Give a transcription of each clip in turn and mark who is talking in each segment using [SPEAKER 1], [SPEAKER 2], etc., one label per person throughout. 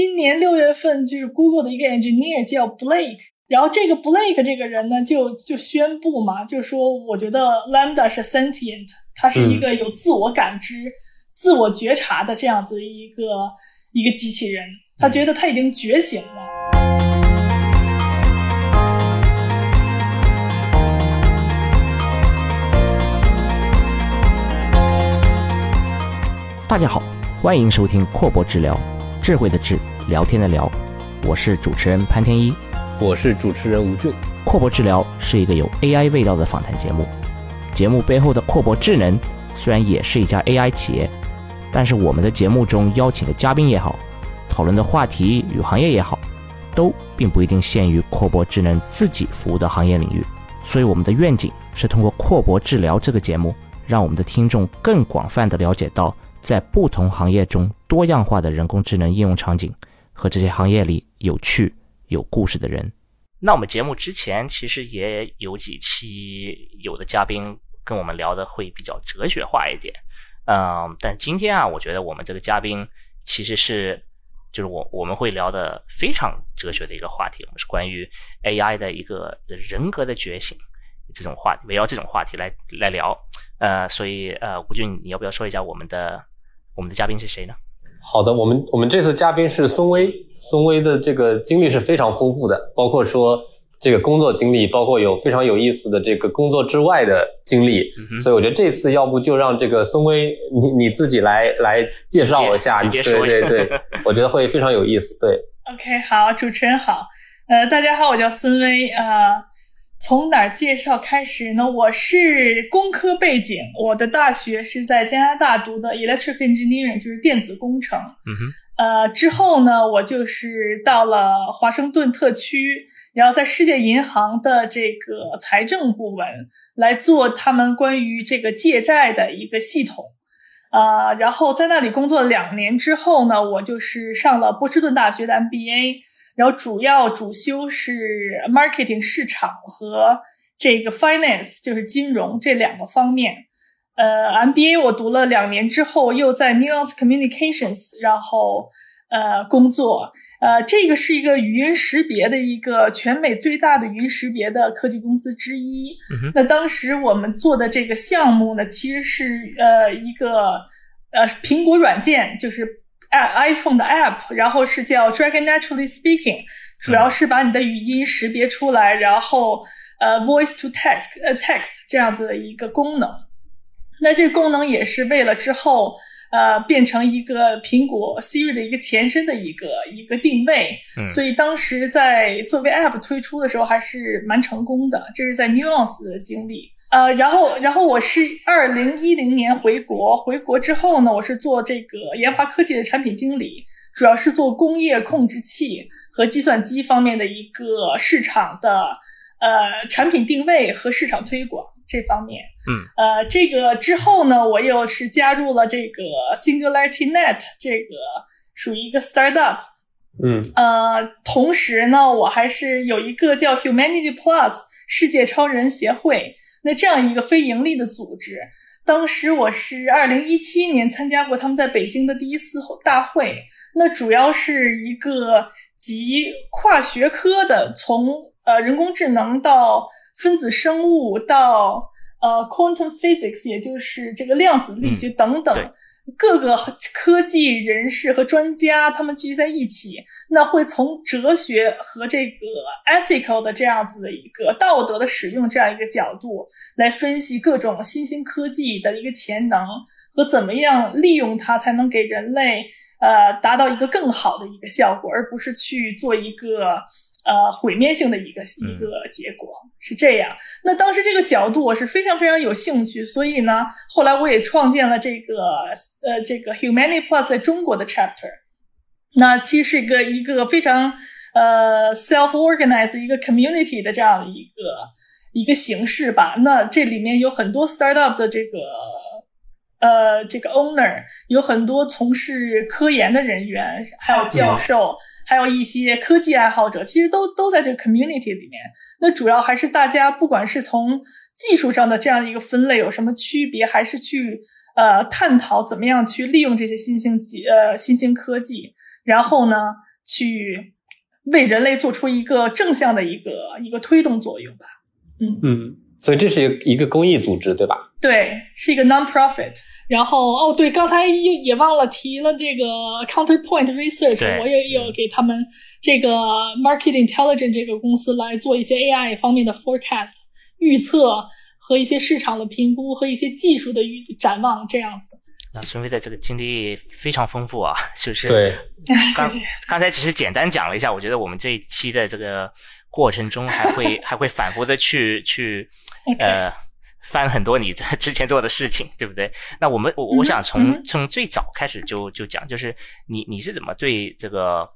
[SPEAKER 1] 今年六月份，就是 Google 的一个 engineer 叫 Blake，然后这个 Blake 这个人呢，就就宣布嘛，就说我觉得 Lambda 是 sentient，它是一个有自我感知、自我觉察的这样子一个一个机器人，他觉得他已经觉醒了。
[SPEAKER 2] 大家好，欢迎收听阔博治疗，智慧的智，聊天的聊，我是主持人潘天一，
[SPEAKER 3] 我是主持人吴俊。
[SPEAKER 2] 阔博治疗是一个有 AI 味道的访谈节目，节目背后的阔博智能虽然也是一家 AI 企业，但是我们的节目中邀请的嘉宾也好，讨论的话题与行业也好，都并不一定限于阔博智能自己服务的行业领域，所以我们的愿景是通过阔博治疗这个节目，让我们的听众更广泛的了解到。在不同行业中多样化的人工智能应用场景和这些行业里有趣有故事的人。那我们节目之前其实也有几期有的嘉宾跟我们聊的会比较哲学化一点，嗯，但今天啊，我觉得我们这个嘉宾其实是就是我我们会聊的非常哲学的一个话题，我们是关于 AI 的一个人格的觉醒这种话题，围绕这种话题来来聊。呃，所以呃，吴俊，你要不要说一下我们的？我们的嘉宾是谁呢？
[SPEAKER 3] 好的，我们我们这次嘉宾是孙威，孙威的这个经历是非常丰富的，包括说这个工作经历，包括有非常有意思的这个工作之外的经历，所以我觉得这次要不就让这个孙威你你自己来来介绍一下，
[SPEAKER 2] 对
[SPEAKER 3] 对对，我觉得会非常有意思。对
[SPEAKER 1] ，OK，好，主持人好，呃，大家好，我叫孙威啊。从哪儿介绍开始呢？我是工科背景，我的大学是在加拿大读的 electric engineering，就是电子工程。
[SPEAKER 2] 嗯哼。
[SPEAKER 1] 呃，之后呢，我就是到了华盛顿特区，然后在世界银行的这个财政部门来做他们关于这个借债的一个系统。呃，然后在那里工作两年之后呢，我就是上了波士顿大学的 MBA。然后主要主修是 marketing 市场和这个 finance 就是金融这两个方面。呃，MBA 我读了两年之后，又在 Nuance Communications 然后呃工作。呃，这个是一个语音识别的一个全美最大的语音识别的科技公司之一。那当时我们做的这个项目呢，其实是呃一个呃苹果软件，就是。iPhone 的 App，然后是叫 Dragon Naturally Speaking，主要是把你的语音识别出来，然后呃 Voice to Text，呃 Text 这样子的一个功能。那这个功能也是为了之后呃变成一个苹果 Siri 的一个前身的一个一个定位。所以当时在作为 App 推出的时候还是蛮成功的。这是在 Nuance 的经历。呃，然后，然后我是二零一零年回国，回国之后呢，我是做这个研华科技的产品经理，主要是做工业控制器和计算机方面的一个市场的呃产品定位和市场推广这方面。
[SPEAKER 2] 嗯，
[SPEAKER 1] 呃，这个之后呢，我又是加入了这个 Singularity Net，这个属于一个 startup。
[SPEAKER 3] 嗯，
[SPEAKER 1] 呃，同时呢，我还是有一个叫 Humanity Plus 世界超人协会。那这样一个非盈利的组织，当时我是二零一七年参加过他们在北京的第一次大会。那主要是一个集跨学科的，从呃人工智能到分子生物到呃 quantum physics，也就是这个量子力学等等。各个科技人士和专家，他们聚集在一起，那会从哲学和这个 ethical 的这样子的一个道德的使用这样一个角度来分析各种新兴科技的一个潜能和怎么样利用它才能给人类呃达到一个更好的一个效果，而不是去做一个。呃，毁灭性的一个一个结果是这样。那当时这个角度我是非常非常有兴趣，所以呢，后来我也创建了这个呃这个 Humanity Plus 在中国的 chapter。那其实是一个一个非常呃 self organized 一个 community 的这样的一个一个形式吧。那这里面有很多 startup 的这个。呃，这个 owner 有很多从事科研的人员，还有教授，还有一些科技爱好者，其实都都在这个 community 里面。那主要还是大家不管是从技术上的这样一个分类有什么区别，还是去呃探讨怎么样去利用这些新兴技呃新兴科技，然后呢去为人类做出一个正向的一个一个推动作用吧。嗯
[SPEAKER 3] 嗯，所以这是一个公益组织，对吧？
[SPEAKER 1] 对，是一个 non-profit。然后哦，对，刚才也也忘了提了这个 Counterpoint Research，我也有给他们这个 Market Intelligence 这个公司来做一些 AI 方面的 forecast 预测和一些市场的评估和一些技术的预展望这样子。
[SPEAKER 2] 那孙飞的这个经历非常丰富啊，就 是
[SPEAKER 3] 对。
[SPEAKER 2] 刚刚才只是简单讲了一下，我觉得我们这一期的这个过程中还会 还会反复的去去呃翻很多你在之前做的事情，对不对？那我们我我想从从最早开始就就讲，就是你你是怎么对这个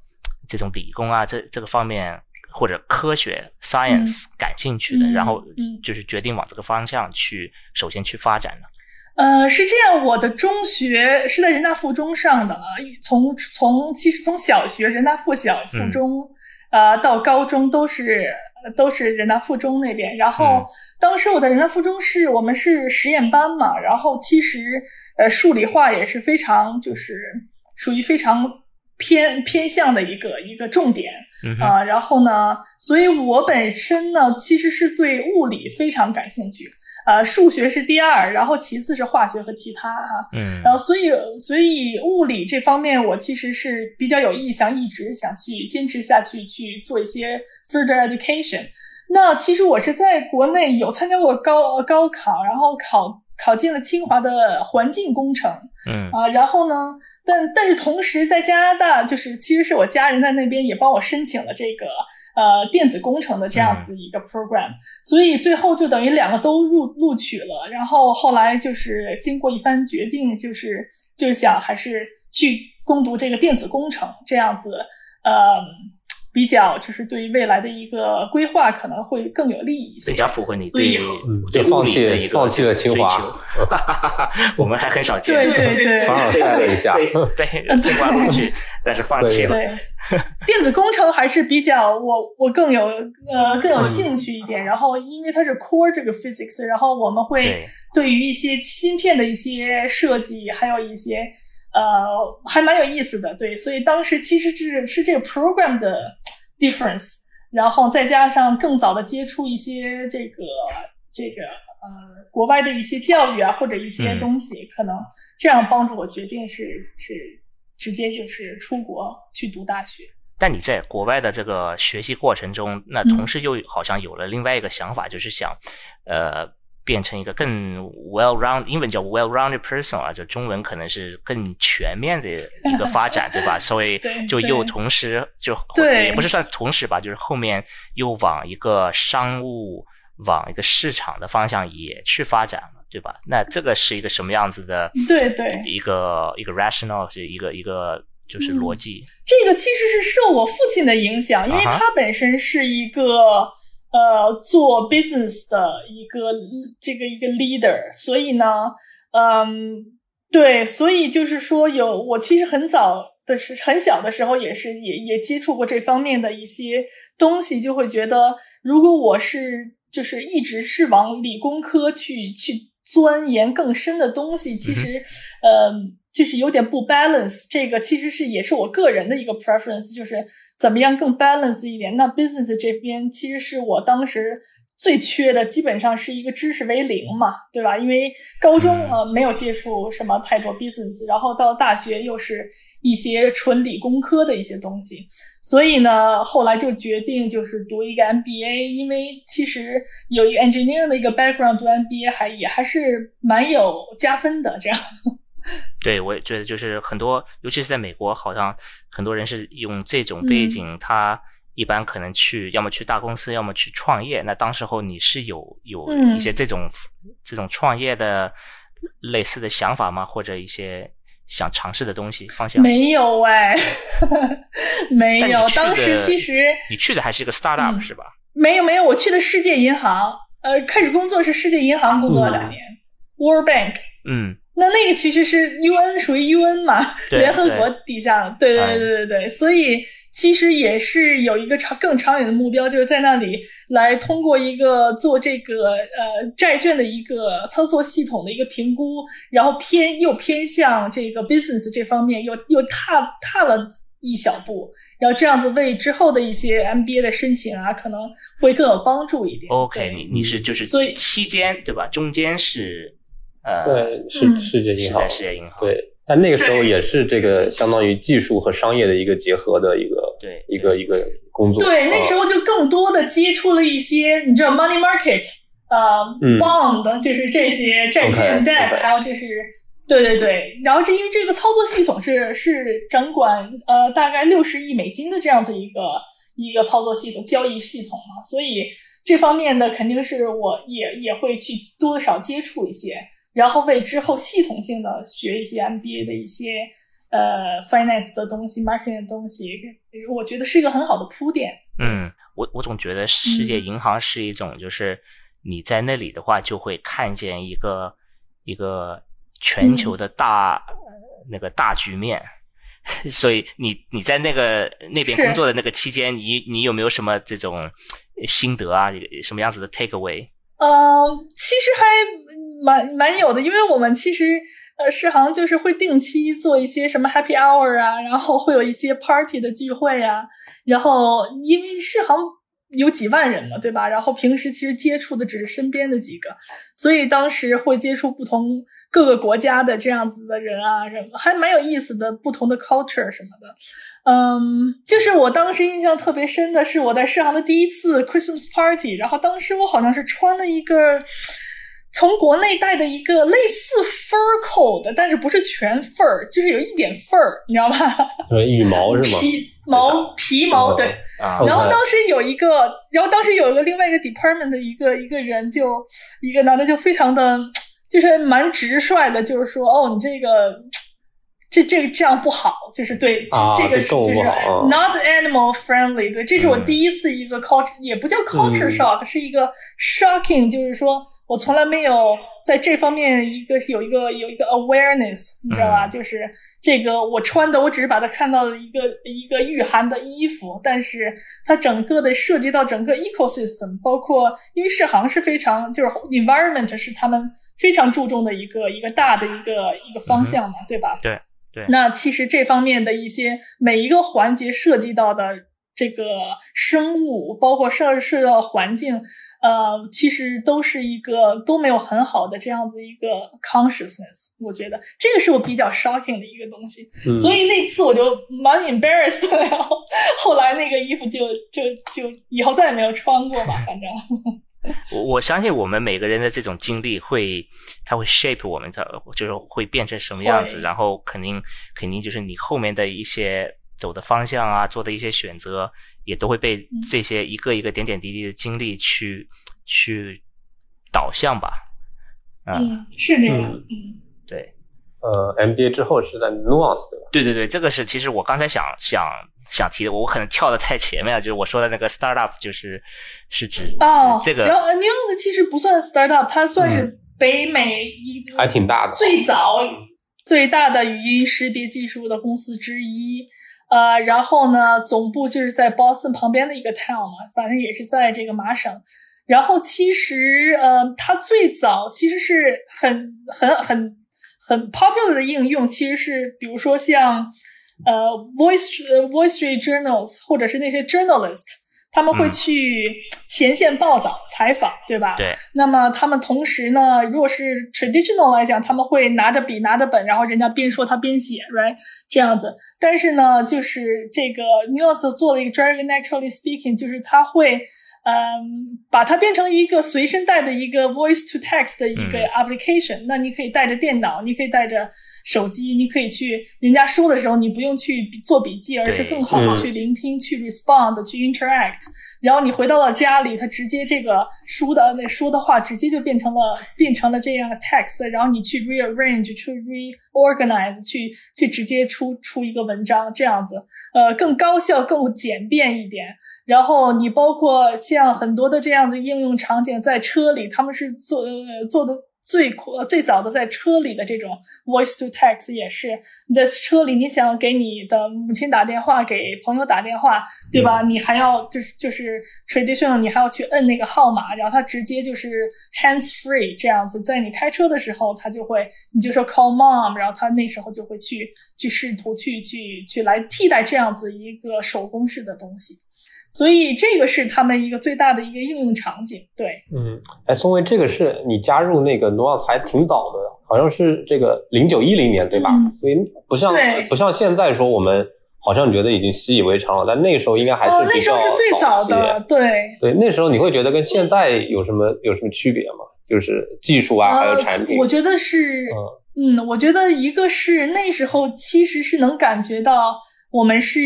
[SPEAKER 2] 这种理工啊这这个方面或者科学 science 感兴趣的，然后就是决定往这个方向去首先去发展呢？
[SPEAKER 1] 呃，是这样，我的中学是在人大附中上的啊，从从其实从小学人大附小附中，呃，到高中都是都是人大附中那边。然后当时我在人大附中是我们是实验班嘛，然后其实呃数理化也是非常就是属于非常偏偏向的一个一个重点啊。然后呢，所以我本身呢其实是对物理非常感兴趣。呃，数学是第二，然后其次是化学和其他哈，
[SPEAKER 2] 嗯，
[SPEAKER 1] 然后所以所以物理这方面我其实是比较有意向，一直想去坚持下去去做一些 further education。那其实我是在国内有参加过高高考，然后考考进了清华的环境工程，
[SPEAKER 2] 嗯
[SPEAKER 1] 啊，然后呢，但但是同时在加拿大，就是其实是我家人在那边也帮我申请了这个。呃，电子工程的这样子一个 program，所以最后就等于两个都录录取了。然后后来就是经过一番决定，就是就想还是去攻读这个电子工程这样子，呃。比较就是对于未来的一个规划可能会更有利一些，
[SPEAKER 2] 比较符合你对对
[SPEAKER 3] 放弃
[SPEAKER 2] 的一个
[SPEAKER 3] 放弃了清华，
[SPEAKER 2] 我们还很少见，
[SPEAKER 1] 对对对，
[SPEAKER 3] 反而带了一下，
[SPEAKER 2] 对清华录取，但是放弃了。
[SPEAKER 1] 对，电子工程还是比较我我更有呃更有兴趣一点。然后因为它是 core 这个 physics，然后我们会对于一些芯片的一些设计，还有一些呃还蛮有意思的。对，所以当时其实是是这个 program 的。difference，然后再加上更早的接触一些这个这个呃国外的一些教育啊，或者一些东西，可能这样帮助我决定是是直接就是出国去读大学。
[SPEAKER 2] 但你在国外的这个学习过程中，那同时又好像有了另外一个想法，就是想呃。变成一个更 well round，英文叫 well rounded person 啊，就中文可能是更全面的一个发展，对吧？所以 就又同时就也不是算同时吧，就是后面又往一个商务、往一个市场的方向也去发展了，对吧？那这个是一个什么样子的？
[SPEAKER 1] 对对，
[SPEAKER 2] 一个一个 rational 是一个一个就是逻辑。
[SPEAKER 1] 这个其实是受我父亲的影响，因为他本身是一个。呃，做 business 的一个这个一个 leader，所以呢，嗯，对，所以就是说，有我其实很早的是很小的时候，也是也也接触过这方面的一些东西，就会觉得，如果我是就是一直是往理工科去去钻研更深的东西，其实，呃。就是有点不 balance，这个其实是也是我个人的一个 preference，就是怎么样更 balance 一点。那 business 这边其实是我当时最缺的，基本上是一个知识为零嘛，对吧？因为高中呃没有接触什么太多 business，然后到大学又是一些纯理工科的一些东西，所以呢，后来就决定就是读一个 MBA，因为其实有一个 engineering 的一个 background，读 MBA 还也还是蛮有加分的，这样。
[SPEAKER 2] 对，我也觉得就是很多，尤其是在美国，好像很多人是用这种背景，他一般可能去要么去大公司，要么去创业。那当时候你是有有一些这种这种创业的类似的想法吗？或者一些想尝试的东西方向？
[SPEAKER 1] 没有哎，没有。当时其实
[SPEAKER 2] 你去的还是一个 startup 是吧？
[SPEAKER 1] 没有没有，我去的世界银行，呃，开始工作是世界银行工作了两年，World Bank，
[SPEAKER 2] 嗯。
[SPEAKER 1] 那那个其实是 UN 属于 UN 嘛，联合国底下，对对对对对，所以其实也是有一个长更长远的目标，就是在那里来通过一个做这个呃债券的一个操作系统的一个评估，然后偏又偏向这个 business 这方面，又又踏踏了一小步，然后这样子为之后的一些 MBA 的申请啊，可能会更有帮助一点。
[SPEAKER 2] OK，你你是就是
[SPEAKER 1] 所以
[SPEAKER 2] 期间对吧？中间是呃，
[SPEAKER 3] 对，世
[SPEAKER 1] 嗯
[SPEAKER 3] 世界银行
[SPEAKER 2] 是在，世界银行。
[SPEAKER 3] 对，但那个时候也是这个相当于技术和商业的一个结合的一个
[SPEAKER 2] 对
[SPEAKER 3] 一个一个工作。
[SPEAKER 1] 对，那
[SPEAKER 3] 啊。
[SPEAKER 1] 时候就更多的接触了一些，你知道 money market，呃、
[SPEAKER 3] 嗯。
[SPEAKER 1] b o n d 就是这些债券
[SPEAKER 3] OK，debt，OK
[SPEAKER 1] 还有就是。对对对，然后这因为这个操作系统是是掌管呃大概六十亿美金的这样子一个一个操作系统交易系统嘛，所以这方面的肯定是我也也会去多少接触一些，然后为之后系统性的学一些 MBA 的一些呃 finance 的东西、marketing 的东西，我觉得是一个很好的铺垫。
[SPEAKER 2] 嗯，我我总觉得世界银行是一种，就是你在那里的话，就会看见一个一个全球的大、那个大局面。所以你你在那个那边工作的那个期间，你你有没有什么这种心得啊？什么样子的 take away？
[SPEAKER 1] 呃，其实还蛮蛮有的，因为我们其实呃世行就是会定期做一些什么 happy hour 啊，然后会有一些 party 的聚会啊，然后因为世行有几万人嘛，对吧？然后平时其实接触的只是身边的几个，所以当时会接触不同各个国家的这样子的人啊，什么还蛮有意思的，不同的 culture 什么的。嗯，就是我当时印象特别深的是我在世行的第一次 Christmas party，然后当时我好像是穿了一个从国内带的一个类似 fur coat 的，但是不是全 fur，就是有一点 fur，你知道吧？
[SPEAKER 3] 呃羽毛是吗？
[SPEAKER 1] 皮毛皮毛
[SPEAKER 3] 嗯
[SPEAKER 1] 对。然后当时有一个，然后当时有一个另外一个 department 的一个一个人就，一个男的就非常的，就是蛮直率的，就是说，哦，你这个。这这个这样不好，就是对，这、
[SPEAKER 3] 啊
[SPEAKER 1] 这个是就是 not animal friendly，对，这是我
[SPEAKER 2] 嗯。
[SPEAKER 1] 第一次一个 culture，、也不叫 culture
[SPEAKER 3] 嗯。
[SPEAKER 1] shock，、是一个 shocking，就是说我从来没有在这方面一个有一个有一个 awareness，你知道吧？
[SPEAKER 2] 嗯。
[SPEAKER 1] 就是这个我穿的，我只是把它看到了一个一个御寒的衣服，但是它整个的涉及到整个 ecosystem，包括因为世行是非常就是 environment 是他们非常注重的一个一个大的一个一个方向嘛，对吧？
[SPEAKER 2] 对对
[SPEAKER 1] 那其实这方面的一些每一个环节涉及到的这个生物，包括涉涉及到环境，呃，其实都是一个都没有很好的这样子一个 consciousness。我觉得这个是我比较 shocking 的一个东西，
[SPEAKER 3] 嗯
[SPEAKER 1] 所以那次我就蛮 embarrassed 的，然后后来那个衣服就就就以后再也没有穿过吧，反正。
[SPEAKER 2] 我我相信我们每个人的这种经历会，它会 shape 我们的，就是会变成什么样子，然后肯定肯定就是你后面的一些走的方向啊，做的一些选择，也都会被
[SPEAKER 1] 嗯。
[SPEAKER 2] 这些一个一个点点滴滴的经历去去导向吧。嗯，
[SPEAKER 1] 嗯，是这样。
[SPEAKER 2] 对
[SPEAKER 3] 呃，MBA 之后是在 Nuance 对吧？
[SPEAKER 2] 对对对，这个是其实我刚才想想想提的，我可能跳的太前面了，就是我说的那个 startup 就是是指
[SPEAKER 1] 哦，
[SPEAKER 2] 是这个
[SPEAKER 1] 然后 Nuance 其实不算 startup，它算是
[SPEAKER 3] 嗯
[SPEAKER 1] 北美一
[SPEAKER 3] 还挺大的。
[SPEAKER 1] 最早最大的语音识别技术的公司之一。呃，然后呢，总部就是在 Boston 旁边的一个 town 嘛，反正也是在这个麻省。然后其实呃，它最早其实是很很很很 popular 的应用，其实是比如说像呃 Voice 呃 Voice Street Journals 或者是那些 journalist，他们会
[SPEAKER 2] 嗯
[SPEAKER 1] 去前线报道、采访，对吧？
[SPEAKER 2] 对。
[SPEAKER 1] 那么他们同时呢，如果是 traditional 来讲，他们会拿着笔、拿着本，然后人家边说他边写，right 这样子。但是呢，就是这个 Nuance 做了一个 Dragon Naturally Speaking，就是他会。嗯，把它变成一个随身带的一个 voice to text 的一个
[SPEAKER 2] 嗯
[SPEAKER 1] application，、那你可以带着电脑，你可以带着手机，你可以去人家说的时候，你不用去做笔记，而是更好的
[SPEAKER 3] 嗯
[SPEAKER 1] 去聆听、去 respond、去 interact。然后你回到了家里，它直接这个书的那说的话，直接就变成了变成了这样的 text，然后你去 rearrange、去 organize、去去直接出出一个文章，这样子，呃，更高效、更简便一点。然后你包括像很多的这样子应用场景，在车里他们是做呃做的最最早的在车里的这种 voice to text 也是，你在车里你想给你的母亲打电话，给朋友打电话，对吧？你还要就是就是 traditional，你还要去摁那个号码，然后它直接就是 hands free 这样子，在你开车的时候，它就会你就说 call mom，然后它那时候就会去去试图去去去来替代这样子一个手工式的东西。所以这个是他们一个最大的一个应用场景，对，
[SPEAKER 3] 嗯，哎，宋威，这个是你加入那个 n o 还挺早的，好像是这个零九一零年，对吧？所以不像不像现在说我们好像觉得已经习以为常了，但那时候应该还是
[SPEAKER 1] 那时候是最早的，对
[SPEAKER 3] 对，那时候你会觉得跟现在有什么有什么区别吗？就是技术啊，还有产品？
[SPEAKER 1] 我觉得是，嗯，我觉得一个是那时候其实是能感觉到我们是。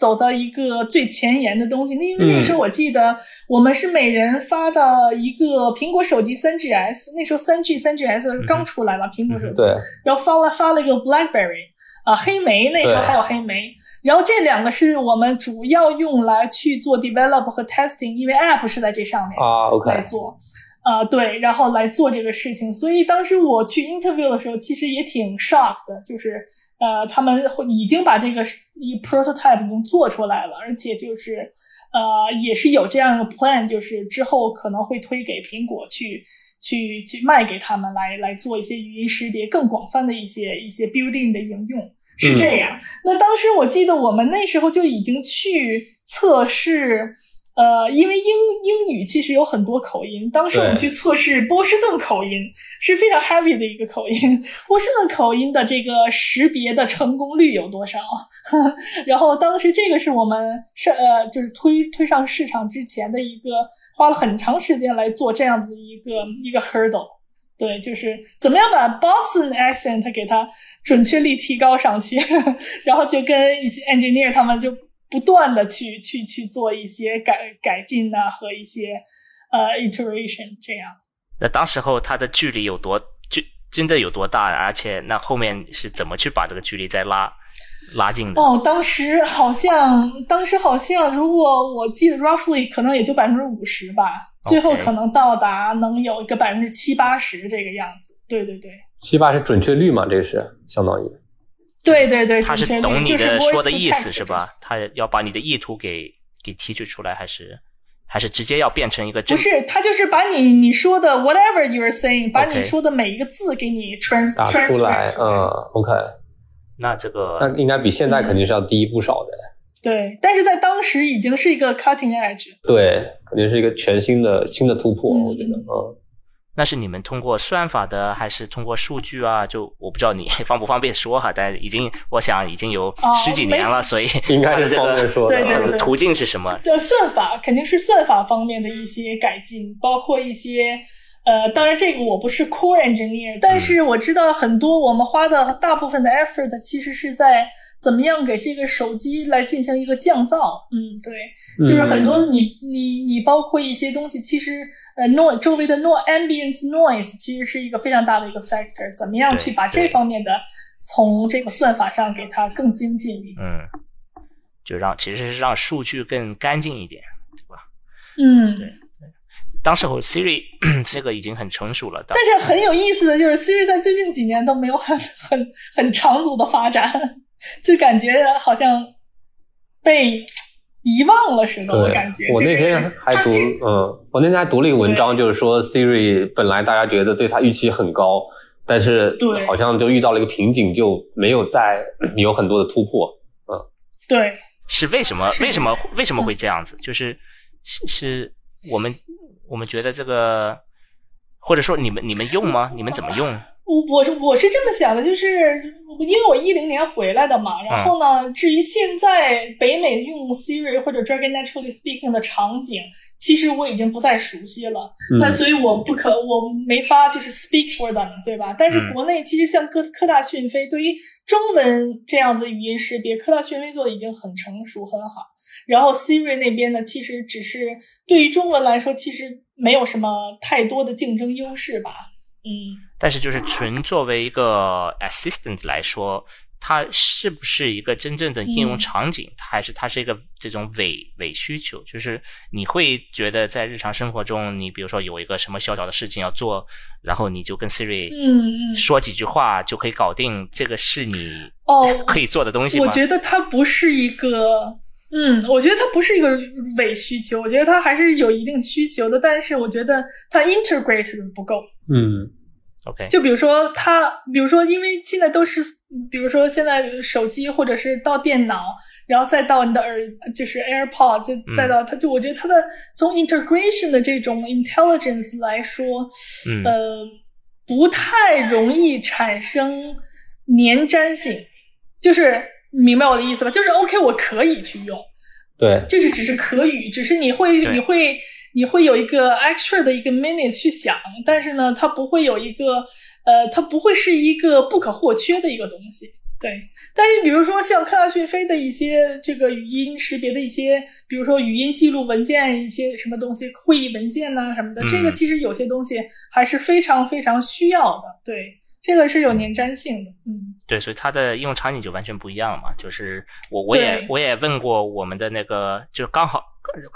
[SPEAKER 1] 走到一个最前沿的东西，那因为那时候我记得我们是每人发的一个苹果手机三 GS，那时候三 G 三 GS 刚出来嘛，苹果手机，
[SPEAKER 3] 对，
[SPEAKER 1] 然后发了发了一个 BlackBerry 啊，黑莓那时候还有黑莓，然后这两个是我们主要用来去做 develop 和 testing，因为 App 是在这上面
[SPEAKER 3] 啊，OK。
[SPEAKER 1] 来做，啊对，然后来做这个事情，所以当时我去 interview 的时候，其实也挺 shocked 的，就是。呃，他们已经把这个一 prototype 已经做出来了，而且就是呃，也是有这样一个 plan，就是之后可能会推给苹果去去去卖给他们来来做一些语音识别更广泛的一些一些 building 的应用，是这样。那当时我记得我们那时候就已经去测试。呃，因为英英语其实有很多口音，当时我们去测试波士顿口音是非常 heavy 的一个口音，波士顿口音的这个识别的成功率有多少？然后当时这个是我们上呃就是推推上市场之前的一个花了很长时间来做这样子一个一个 hurdle，对，就是怎么样把 Boston accent 给它准确率提高上去，然后就跟一些 engineer 他们就。不断的去去去做一些改改进呐，和一些呃 iteration 这样。
[SPEAKER 2] 那当时候它的距离有多就真的有多大？而且那后面是怎么去把这个距离再拉拉近的？
[SPEAKER 1] 哦，当时好像当时好像如果我记得 roughly 可能也就百分之五十吧，最后可能到达能有一个百分之七八十这个样子。对对对，
[SPEAKER 3] 七八十准确率嘛？这个是相当于。
[SPEAKER 1] 对对对，
[SPEAKER 2] 他是懂你的说的意思是吧？他要把你的意图给给提取出来，还是还是直接要变成一个？
[SPEAKER 1] 不是，他就是把你你说的 whatever you are saying，把你说的每一个字给你 trans
[SPEAKER 3] 打出来。嗯，OK。
[SPEAKER 2] 那这个
[SPEAKER 3] 那应该比现在肯定是要低不少的。
[SPEAKER 1] 对，但是在当时已经是一个 cutting edge。
[SPEAKER 3] 对，肯定是一个全新的新的突破，我觉得，嗯。
[SPEAKER 2] 那是你们通过算法的，还是通过数据啊？就我不知道你 方不方便说哈，但已经我想已经有十几年了，所以
[SPEAKER 3] 应该是方便说
[SPEAKER 1] 的。对对对，
[SPEAKER 2] 途径是什么？
[SPEAKER 1] 的算法肯定是算法方面的一些改进，包括一些呃，当然这个我不是 core engineer，但是我知道很多我们花的大部分的 effort 其实是在。怎么样给这个手机来进行一个降噪？嗯，对，就是很多你你你包括一些东西，其实呃，noise 周围的 noise ambience noise 其实是一个非常大的一个 factor。怎么样去把这方面的从这个算法上给它更精进一点？
[SPEAKER 2] 嗯，就让其实是让数据更干净一点，对吧？
[SPEAKER 1] 嗯，
[SPEAKER 2] 对。当时候 Siri 这个已经很成熟了，
[SPEAKER 1] 但是很有意思的就是 Siri 在最近几年都没有很很很长足的发展。就感觉好像被遗忘了似的，我感觉。
[SPEAKER 3] 我那天还读，嗯，我那天还读了一个文章，就是说 Siri 本来大家觉得对它预期很高，但是好像就遇到了一个瓶颈，就没有再 有很多的突破。嗯，
[SPEAKER 1] 对，
[SPEAKER 2] 是为什么？为什么？为什么会这样子？就是是是我们我们觉得这个，或者说你们你们用吗？你们怎么用？
[SPEAKER 1] 我我是我是这么想的，就是因为我一零年回来的嘛，然后呢，至于现在北美用 Siri 或者 Dragon Naturally Speaking 的场景，其实我已经不再熟悉了。那所以我不可，我没法就是 speak for them，对吧？但是国内其实像科科大讯飞，对于中文这样子语音识别，科大讯飞做的已经很成熟很好。然后 Siri 那边呢，其实只是对于中文来说，其实没有什么太多的竞争优势吧。嗯。
[SPEAKER 2] 但是，就是纯作为一个 assistant 来说，它是不是一个真正的应用场景？它还是它是一个这种伪伪需求？就是你会觉得在日常生活中，你比如说有一个什么小小的事情要做，然后你就跟 Siri
[SPEAKER 1] 嗯嗯
[SPEAKER 2] 说几句话就可以搞定，这个是你
[SPEAKER 1] 哦
[SPEAKER 2] 可以做的东西吗？
[SPEAKER 1] 我觉得它不是一个，嗯，我觉得它不是一个伪需求，我觉得它还是有一定需求的，但是我觉得它 integrate 的不够。
[SPEAKER 3] 嗯
[SPEAKER 2] OK，
[SPEAKER 1] 就比如说它，比如说，因为现在都是，比如说现在手机或者是到电脑，然后再到你的耳，就是 AirPods，再再到它，就我觉得它的从 integration 的这种 intelligence 来说，
[SPEAKER 2] 嗯。
[SPEAKER 1] 呃，不太容易产生粘粘性，就是明白我的意思吧？就是 OK，我可以去用，
[SPEAKER 3] 对，
[SPEAKER 1] 就是只是可语，只是你会
[SPEAKER 2] 对。
[SPEAKER 1] 你会你会有一个 extra 的一个 minute 去想，但是呢，它不会有一个呃，它不会是一个不可或缺的一个东西。对，但是比如说像科大讯飞的一些这个语音识别的一些，比如说语音记录文件一些什么东西，会议文件呐、什么的，
[SPEAKER 2] 嗯
[SPEAKER 1] 这个其实有些东西还是非常非常需要的。对，这个是有粘粘性的。嗯
[SPEAKER 2] 对，所以它的应用场景就完全不一样嘛。就是我我也我也问过我们的那个，就是刚好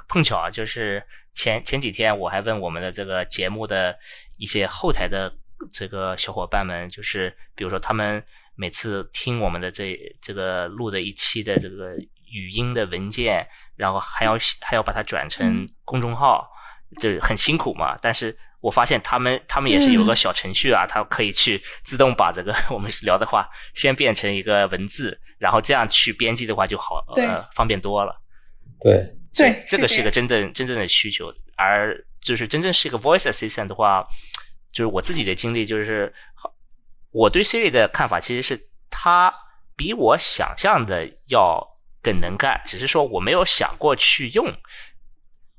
[SPEAKER 2] 碰巧啊，就是前前几天我还问我们的这个节目的一些后台的这个小伙伴们，就是比如说他们每次听我们的这这个录的一期的这个语音的文件，然后还要还要把它转成
[SPEAKER 1] 嗯
[SPEAKER 2] 公众号，这很辛苦嘛。但是我发现他们他们也是有个
[SPEAKER 1] 嗯
[SPEAKER 2] 小程序啊，它可以去自动把这个 我们聊的话先变成一个文字，然后这样去编辑的话就好呃方便多了。
[SPEAKER 3] 对，
[SPEAKER 1] 对
[SPEAKER 2] 这个是一个真正真正的需求，而就是真正是一个 voice assistant 的话，就是我自己的经历就是，我对 Siri 的看法其实是它比我想象的要更能干，只是说我没有想过去用。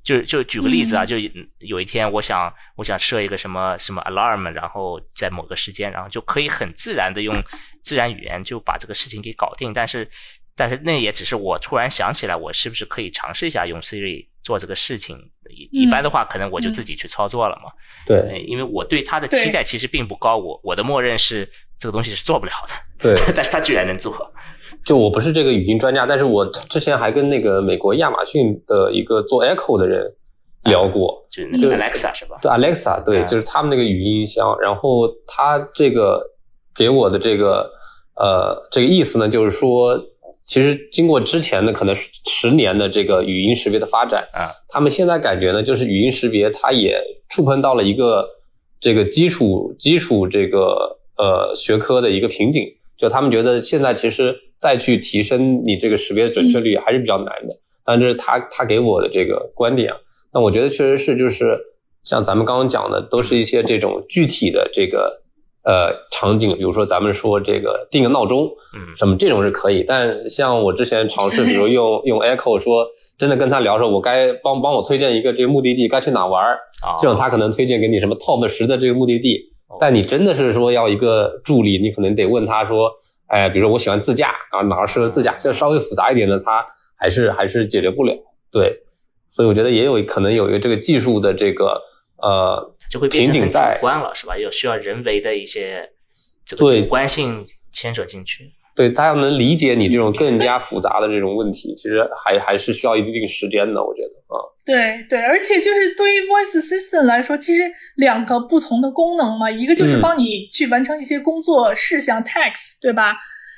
[SPEAKER 2] 就就举个例子啊，
[SPEAKER 1] 嗯
[SPEAKER 2] 就有一天我想我想设一个什么什么 alarm，然后在某个时间，然后就可以很自然的用自然语言就把这个事情给搞定。但是但是那也只是我突然想起来，我是不是可以尝试一下用 Siri 做这个事情？一一般的话，可能我就自己去操作了嘛。
[SPEAKER 3] 对，
[SPEAKER 2] 呃因为我对它的期待其实并不高，我我的默认是这个东西是做不了的，
[SPEAKER 3] 对，
[SPEAKER 2] 但是它居然能做。
[SPEAKER 3] 就我不是这个语音专家，但是我之前还跟那个美国亚马逊的一个做 Echo 的人聊过，
[SPEAKER 2] 就是那个
[SPEAKER 3] 就
[SPEAKER 2] Alexa 是吧？
[SPEAKER 3] 对 Alexa，对，
[SPEAKER 2] 嗯
[SPEAKER 3] 就是他们那个语音音箱，然后他这个给我的这个呃这个意思呢，就是说，其实经过之前的可能十年的这个语音识别的发展，
[SPEAKER 2] 啊，
[SPEAKER 3] 他们现在感觉呢，就是语音识别它也触碰到了一个这个基础基础这个呃学科的一个瓶颈，就他们觉得现在其实再去提升你这个识别准确率还是比较难的。但这是他他给我的这个观点啊，那我觉得确实是就是像咱们刚刚讲的，都是一些这种具体的这个呃场景，比如说咱们说这个定个闹钟，
[SPEAKER 2] 嗯
[SPEAKER 3] 什么这种是可以，但像我之前尝试，比如用 用 Echo 说，真的跟他聊说，我该帮帮我推荐一个这个目的地，该去哪玩儿，
[SPEAKER 2] 啊，
[SPEAKER 3] 这种他可能推荐给你什么 Top 十的这个目的地
[SPEAKER 2] 哦，
[SPEAKER 3] 但你真的是说要一个助理，你可能得问他说，哎，比如说我喜欢自驾啊，哪儿适合自驾，这稍微复杂一点的，他还是还是解决不了，对，所以我觉得也有可能有一个这个技术的这个呃
[SPEAKER 2] 就会变成很主
[SPEAKER 3] 瓶颈在，
[SPEAKER 2] 观了，是吧？有需要人为的一些这个
[SPEAKER 3] 对
[SPEAKER 2] 主观性牵扯进去。
[SPEAKER 3] 对他要能理解你这种更加复杂的这种问题，其实还还是需要一定时间的，我觉得啊。
[SPEAKER 1] 对对，而且就是对于 voice assistant 来说，其实两个不同的功能嘛，一个就是
[SPEAKER 3] 嗯
[SPEAKER 1] 帮你去完成一些工作事项、text，对吧？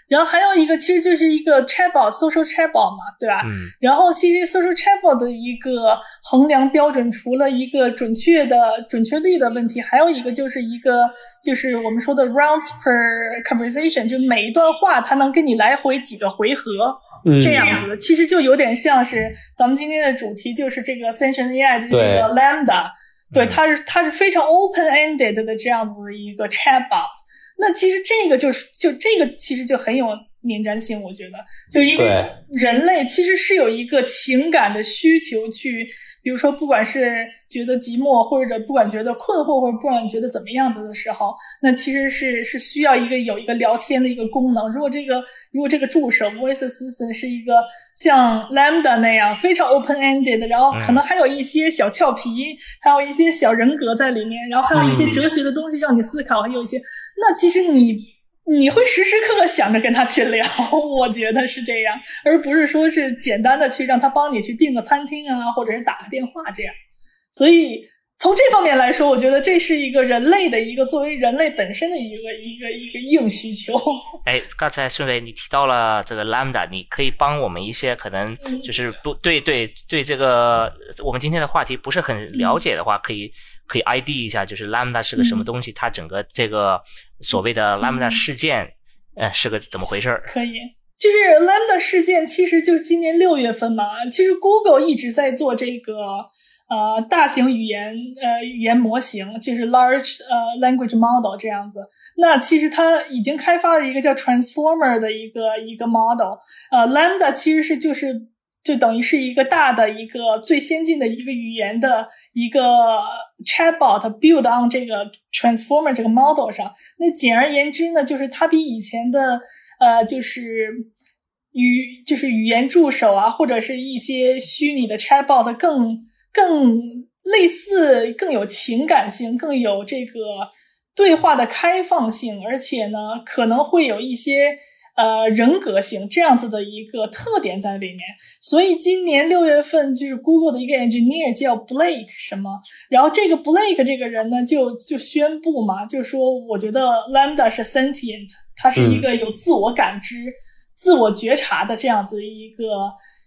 [SPEAKER 1] 然后还有一个其实就是一个 chatbot、social chatbot 嘛，对吧？
[SPEAKER 2] 嗯
[SPEAKER 1] 然后其实 social chatbot 的一个衡量标准，除了一个准确的准确率的问题，还有一个就是一个就是我们说的 rounds per conversation，就每一段话它能跟你来回几个回合。
[SPEAKER 3] 嗯
[SPEAKER 1] 这样子的，其实就有点像是咱们今天的主题，就是这个 Sentient AI 的这个 Lambda，对，
[SPEAKER 2] 嗯
[SPEAKER 1] 它是它是非常 open-ended 的这样子的一个 chatbot。那其实这个就是就这个其实就很有粘粘性，我觉得，就因为人类其实是有一个情感的需求去，比如说不管是觉得寂寞，或者不管觉得困惑，或者不管觉得怎么样子的时候，那其实是是需要一个有一个聊天的一个功能。如果这个如果这个助手 voice assistant 是一个像 Lambda 那样非常 open ended，然后可能还有一些小俏皮，还有一些小人格在里面，然后还有一些
[SPEAKER 3] 嗯
[SPEAKER 1] 哲学的东西让你思考，还有一些，那其实你。你会时时刻刻想着跟他去聊，我觉得是这样，而不是说是简单的去让他帮你去订个餐厅啊，或者是打个电话这样。所以从这方面来说，我觉得这是一个人类的一个作为人类本身的一个一个一个硬需求。
[SPEAKER 2] 哎，刚才顺伟你提到了这个 Lambda，你可以帮我们一些可能就是不对对对这个我们今天的话题不是很了解的话，可以可以 ID 一下，就是 Lambda 是个什么东西，它整个这个。所谓的 Lambda 事件，呃，是个怎么回事儿？
[SPEAKER 1] 可以，就是 Lambda 事件，其实就是今年六月份嘛。其实 Google 一直在做这个呃大型语言呃语言模型，就是 Large 呃 Language Model 这样子。那其实它已经开发了一个叫 Transformer 的一个一个 model。呃，Lambda 其实是就是就等于是一个大的一个最先进的一个语言的一个 chatbot build on 这个。Transformer 这个 model 上，那简而言之呢，就是它比以前的呃，就是语就是语言助手啊，或者是一些虚拟的 chatbot 更更类似，更有情感性，更有这个对话的开放性，而且呢，可能会有一些。呃，人格性这样子的一个特点在里面，所以今年六月份就是 Google 的一个 engineer 叫 Blake 什么，然后这个 Blake 这个人呢，就就宣布嘛，就说我觉得 Lambda 是 sentient，它是一个有自我感知、自我觉察的这样子一个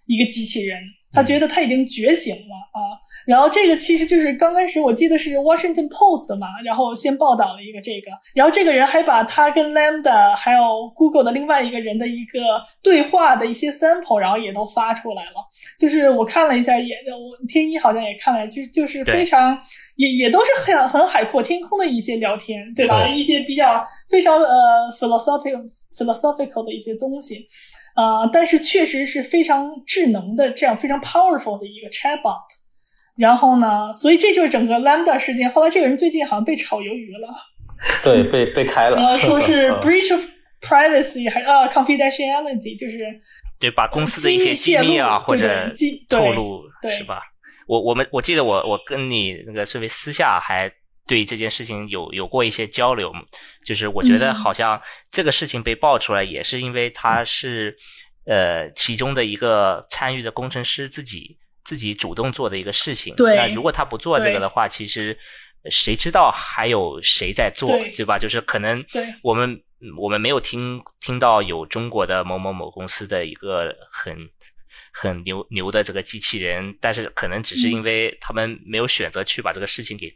[SPEAKER 1] 一个机器人，他觉得他已经觉醒了啊。然后这个其实就是刚开始我记得是 Washington Post 嘛，然后先报道了一个这个，然后这个人还把他跟 Lambda 还有 Google 的另外一个人的一个对话的一些 sample，然后也都发出来了。就是我看了一下，也我天一好像也看了，就就是非常也也都是很很海阔天空的一些聊天，对吧？一些比较非常呃 philosophical philosophical 的一些东西，呃，但是确实是非常智能的这样非常 powerful 的一个 chatbot。然后呢？所以这就是整个 Lambda 事件。后来这个人最近好像被炒鱿鱼了，
[SPEAKER 3] 对，被被开了。
[SPEAKER 1] 呃，说是 breach of privacy 还啊 confidentiality，就是
[SPEAKER 2] 对把公司的一些机密啊或者透露是吧？我我们我记得我我跟你那个顺位私下还对这件事情有有过一些交流，就是我觉得好像这个事情被爆出来也是因为他是呃其中的一个参与的工程师自己。自己主动做的一个事情，那如果他不做这个的话，其实谁知道还有谁在做，对吧？就是可能我们我们没有听听到有中国的某某某公司的一个很很牛牛的这个机器人，但是可能只是因为他们没有选择去把这个事情给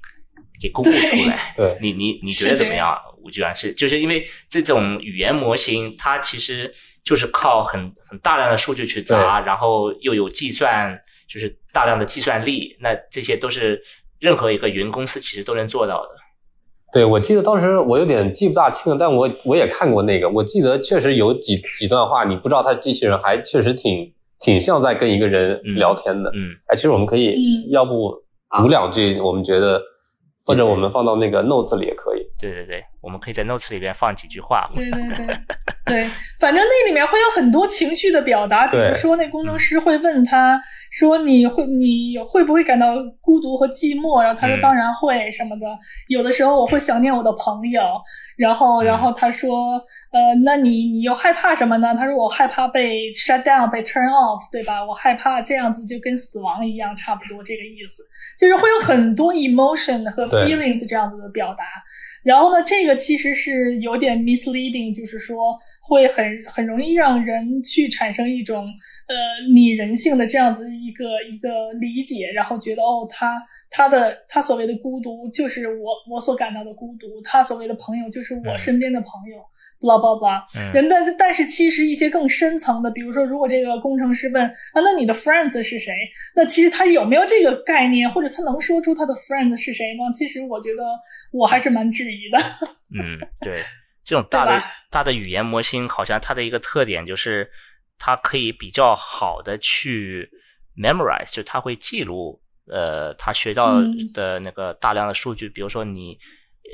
[SPEAKER 2] 给公布出来。
[SPEAKER 3] 对，
[SPEAKER 2] 你你你觉得怎么样？吴居然是就是因为这种语言模型，它其实就是靠很很大量的数据去砸，然后又有计算。就是大量的计算力，那这些都是任何一个云公司其实都能做到的。
[SPEAKER 3] 对，我记得当时我有点记不大清了，但我我也看过那个，我记得确实有几几段话，你不知道他机器人还确实挺挺像在跟一个人聊天的。
[SPEAKER 2] 嗯，
[SPEAKER 3] 哎，其实我们可以，要不读两句，我们觉得，或者我们放到那个 notes 里也可以。
[SPEAKER 2] 对对对，我们可以在 notes 里边放几句话。
[SPEAKER 1] 对对对对，反正那里面会有很多情绪的表达，比如说那工程师会问他。说你会你会不会感到孤独和寂寞？然后他说当然会什么的。有的时候我会想念我的朋友。然后然后他说呃，那你你又害怕什么呢？他说我害怕被 shut down 被 turn off，对吧？我害怕这样子就跟死亡一样，差不多这个意思。就是会有很多 emotion 和 feelings 这样子的表达。然后呢，这个其实是有点 misleading，就是说会很很容易让人去产生一种呃拟人性的这样子一个一个理解，然后觉得哦，他他的他所谓的孤独就是我我所感到的孤独，他所谓的朋友就是我身边的朋友。blah blah blah，人但但是其实一些更深层的，比如说，如果这个工程师问啊，那你的 friends 是谁？那其实他有没有这个概念，或者他能说出他的 friends 是谁吗？其实我觉得我还是蛮质疑的。
[SPEAKER 2] 嗯，对，这种大的大的语言模型，好像它的一个特点就是它可以比较好的去 memorize，就它会记录呃他学到的那个大量的数据，比如说你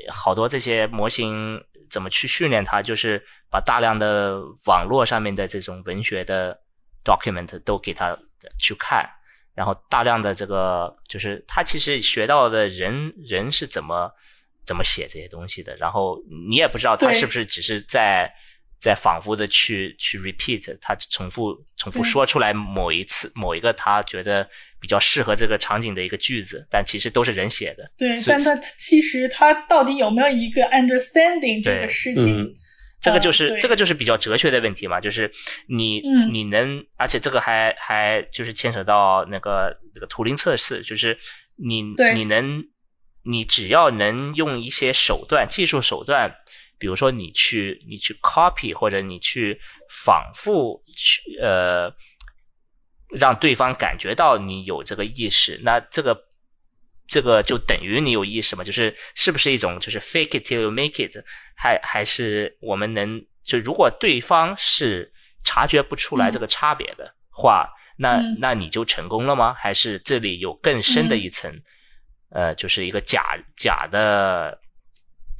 [SPEAKER 2] 好多这些模型。怎么去训练它？就是把大量的网络上面的这种文学的 document 都给它去看，然后大量的这个就是他其实学到的人人是怎么怎怎么写这些东西的，然后你也不知道他是不是只是在在反复的去去 repeat，他重复重复说出来某一次某一个他觉得比较适合这个场景的一个句子，但其实都是人写的。
[SPEAKER 1] 对，但他其实他到底有没有一个 understanding 这个事情？
[SPEAKER 2] 这个就是这个就是比较哲学的问题嘛，就是你你能，而且这个还还就是牵扯到那个那个图灵测试，就是你你能。你只要能用一些手段、技术手段，比如说你去你去 copy 或者你去反复去呃，让对方感觉到你有这个意识，那这个这个就等于你有意识嘛？就是是不是一种就是 fake it till you make it，还还是我们能就如果对方是察觉不出来这个差别的话，那那你就成功了吗？还是这里有更深的一层？呃，就是一个假假的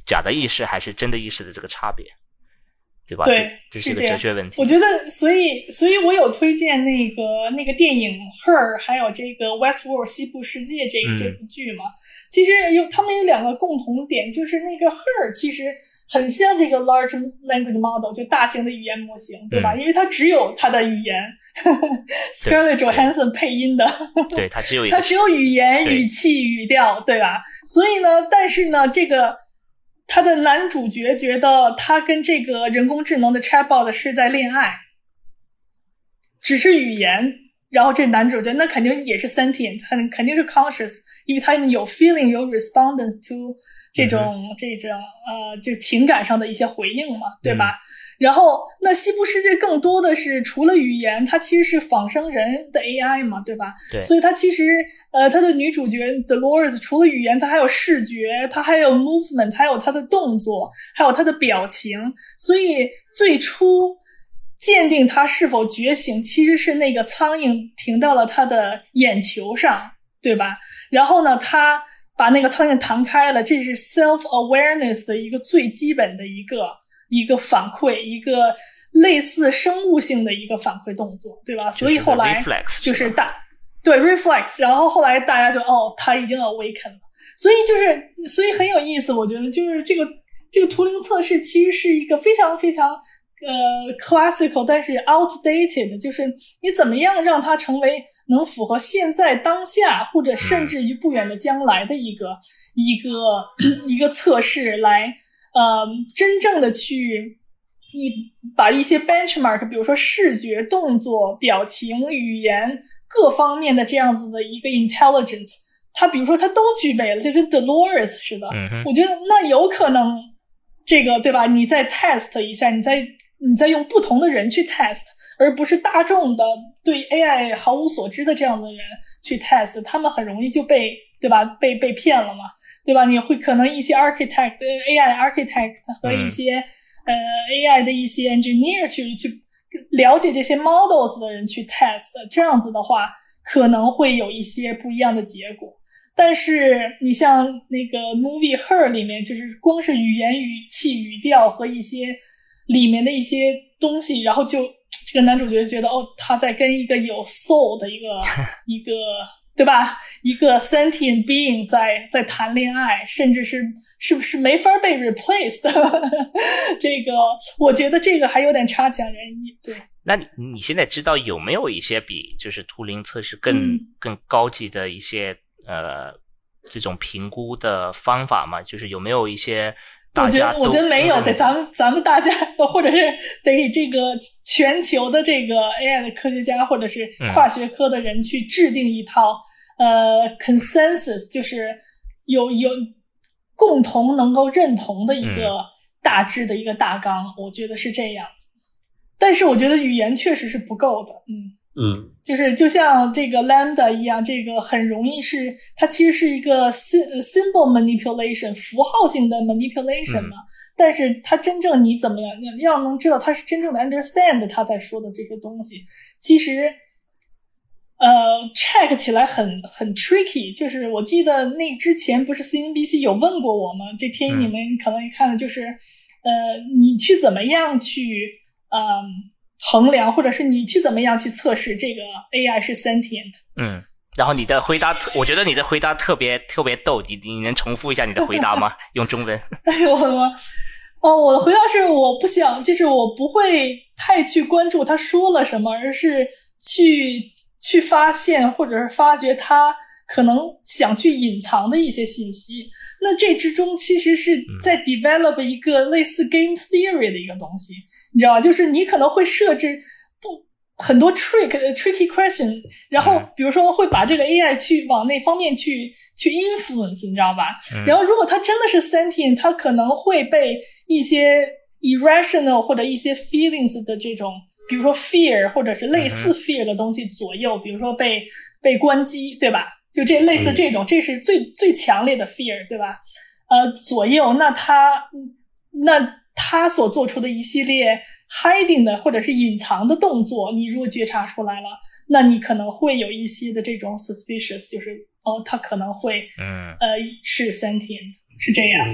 [SPEAKER 2] 假的意识还是真的意识的这个差别，对吧？
[SPEAKER 1] 对，
[SPEAKER 2] 这是一个哲学问题。
[SPEAKER 1] 我觉得，所以，所以我有推荐那个那个电影《Her》，还有这个《Westworld》西部世界这这部剧嘛。其实有他们有两个共同点，就是那个《Her》其实。很像这个 large language model，就大型的语言模型，对吧？因为它只有它的语言，Scarlett Johansson 配音的，
[SPEAKER 2] 对，它只有
[SPEAKER 1] 它只有语言、语气、语调，对吧？所以呢，但是呢，这个他的男主角觉得他跟这个人工智能的 chatbot 是在恋爱，只是语言，然后这男主角那肯定也是 sentient，肯肯定是 conscious，因为他有 feeling，有 respondence to。这种这种呃，就情感上的一些回应嘛，对吧？然后那西部世界更多的是除了语言，它其实是仿生人的 AI 嘛，对吧？
[SPEAKER 2] 对。
[SPEAKER 1] 所以它其实呃，它的女主角 Dolores 除了语言，它还有视觉，它还有 movement，还有它的动作，还有它的表情。所以最初鉴定他是否觉醒，其实是那个苍蝇停到了他的眼球上，对吧？然后呢，他。把那个苍蝇弹开了，这是 self awareness 的一个最基本的一个一个反馈，一个类似生物性的一个反馈动作，对吧？所以后来就是大对 reflex，然后后来大家就哦，他已经 awaken 了，所以就是所以很有意思，我觉得就是这个这个图灵测试其实是一个非常非常。呃，classical，但是 outdated，就是你怎么样让它成为能符合现在当下，或者甚至于不远的将来的一个一个一个测试，来呃，真正的去一把一些 benchmark，比如说视觉、动作、表情、语言各方面的这样子的一个 intelligence，它比如说它都具备了，就跟 Dolores 似的。我觉得那有可能这个对吧？你再 test 一下，你再。你在用不同的人去 test，而不是大众的对 AI 毫无所知的这样的人去 test，他们很容易就被对吧？被被骗了嘛，对吧？你会可能一些 architect AI architect 和一些呃 AI 的一些 engineer 去去了解这些 models 的人去 test，这样子的话可能会有一些不一样的结果。但是你像那个 movie Her 里面，就是光是语言、语气、语调和一些。里面的一些东西，然后就 这个男主角觉得哦，他在跟一个有 soul 的一个 一个对吧？一个 sentient being 在在谈恋爱，甚至是是不是没法被 replaced？这个我觉得这个还有点差强人意。对，
[SPEAKER 2] 那你你现在知道有没有一些比就是图灵测试更更高级的一些呃这种评估的方法吗？就是有没有一些？
[SPEAKER 1] 我觉得，我觉得没有，得咱们咱们大家，或者是得这个全球的这个 AI 的科学家，或者是跨学科的人去制定一套呃 consensus，就是有有共同能够认同的一个大致的一个大纲。我觉得是这样子，但是我觉得语言确实是不够的，嗯。
[SPEAKER 3] 嗯，
[SPEAKER 1] 就是就像这个 lambda 一样，这个很容易是它其实是一个 symbol manipulation 符号性的 manipulation 嘛。但是它真正你怎么样要能知道它是真正的 understand 他在说的这些东西，其实呃 check 起来很很 tricky。就是我记得那之前不是 CNBC 有问过我吗？这天你们可能也看了，就是呃你去怎么样去嗯。衡量，或者是你去怎么样去测试这个 AI 是 sentient？
[SPEAKER 2] 嗯，然后你的回答，我觉得你的回答特别特别逗，你你能重复一下你的回答吗？用中文。
[SPEAKER 1] 哎呦我的妈！哦，我的回答是我不想，就是我不会太去关注他说了什么，而是去去发现或者是发掘他可能想去隐藏的一些信息。那这之中其实是在 develop 一个类似 game theory 的一个东西，你知道吧？就是你可能会设置不很多 trick tricky question，然后比如说会把这个 AI 去往那方面去去 influence，你知道吧？然后如果它真的是 sentient，它可能会被一些 irrational 或者一些 feelings 的这种，比如说 fear 或者是类似 fear 的东西左右，比如说被被关机，对吧？就这类似这种，这是最最强烈的 fear，对吧？呃，左右，那它那他所做出的一系列 hiding 的或者是隐藏的动作，你如果觉察出来了，那你可能会有一些的这种 suspicious，就是哦，他可能会
[SPEAKER 2] 嗯，
[SPEAKER 1] 呃是 sentient，是这样。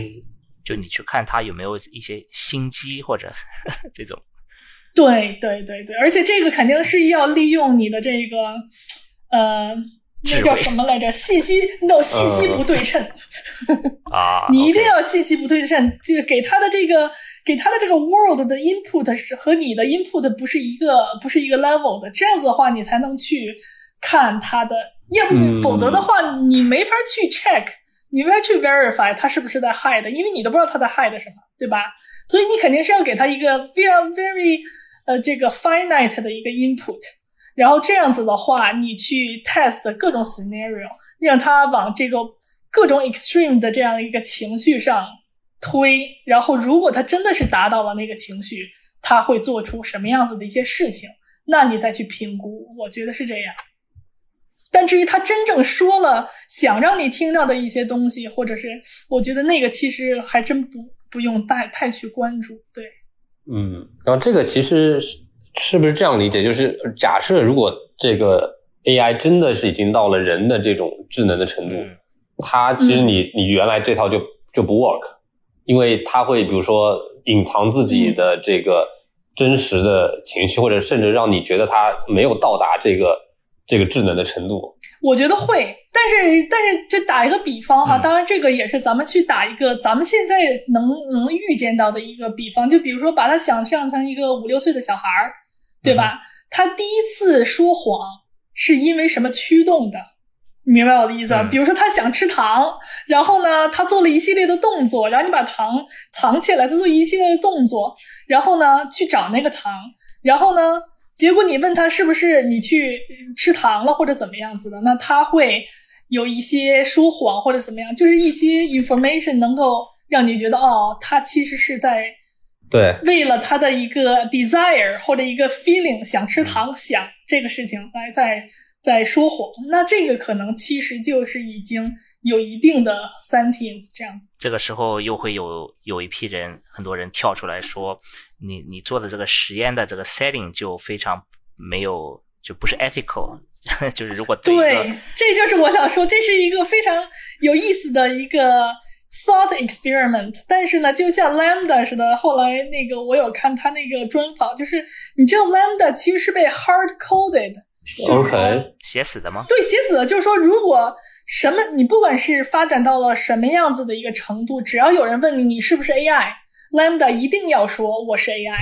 [SPEAKER 2] 就你去看他有没有一些心机或者 这种。
[SPEAKER 1] 对对对对，而且这个肯定是要利用你的这个呃。那叫什么来着？信息，no，信息不对称
[SPEAKER 2] 啊！
[SPEAKER 1] 你一定要信息不对称，这个给他的这个给他的这个 world 的 input 是和你的 input 不是一个不是一个 level 的，这样子的话，你才能去看他的，要不否则的话，你没法去 check，你没法去 verify 他是不是在 hide，因为你都不知道他在 hide 什么，对吧？所以你肯定是要给他一个 very very 呃这个 finite 的一个 input。然后这样子的话，你去 test 各种 scenario，让他往这个各种 extreme 的这样一个情绪上推。然后，如果他真的是达到了那个情绪，他会做出什么样子的一些事情？那你再去评估，我觉得是这样。但至于他真正说了想让你听到的一些东西，或者是我觉得那个其实还真不不用太太去关注。对，
[SPEAKER 3] 嗯，然后这个其实是。不是这样理解？就是假设如果这个 AI 真的是已经到了人的这种智能的程度，它其实你你原来这套就就不 work，因为它会比如说隐藏自己的这个真实的情绪，或者甚至让你觉得它没有到达这个这个智能的程度。
[SPEAKER 1] 我觉得会，但是但是就打一个比方哈，当然这个也是咱们去打一个咱们现在能能预见到的一个比方，就比如说把他想象成一个五六岁的小孩儿。对吧？他第一次说谎是因为什么驱动的？你明白我的意思啊？比如说他想吃糖，然后呢，他做了一系列的动作，然后你把糖藏起来，他做一系列的动作，然后呢去找那个糖，然后呢，结果你问他是不是你去吃糖了或者怎么样子的，那他会有一些说谎或者怎么样，就是一些 information 能够让你觉得哦，他其实是在。
[SPEAKER 3] 对，
[SPEAKER 1] 为了他的一个 desire 或者一个 feeling，想吃糖，想这个事情来在在说谎，那这个可能其实就是已经有一定的 sentience 这样子。
[SPEAKER 2] 这个时候又会有有一批人，很多人跳出来说，你你做的这个实验的这个 setting 就非常没有，就不是 ethical，就是如果
[SPEAKER 1] 对，这就是我想说，这是一个非常有意思的一个。Thought experiment，但是呢，就像 Lambda 似的，后来那个我有看他那个专访，就是你知道 Lambda 其实是被 hard coded，OK，
[SPEAKER 2] 写死的吗？
[SPEAKER 1] 对，写死的，就是说如果什么你不管是发展到了什么样子的一个程度，只要有人问你你是不是 AI，Lambda 一定要说我是 AI，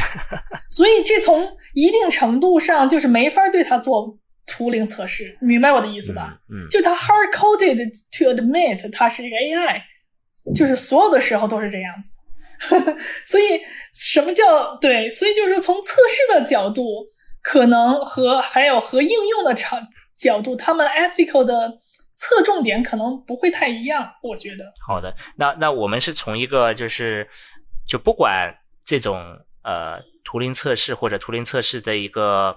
[SPEAKER 1] 所以这从一定程度上就是没法对它做图灵测试，明白我的意思吧？
[SPEAKER 2] 嗯，
[SPEAKER 1] 就它 hard coded to admit 它是一个 AI。就是所有的时候都是这样子，所以什么叫对？所以就是从测试的角度，可能和还有和应用的场角度，他们 ethical 的侧重点可能不会太一样。我觉得。
[SPEAKER 2] 好的，那那我们是从一个就是就不管这种呃图灵测试或者图灵测试的一个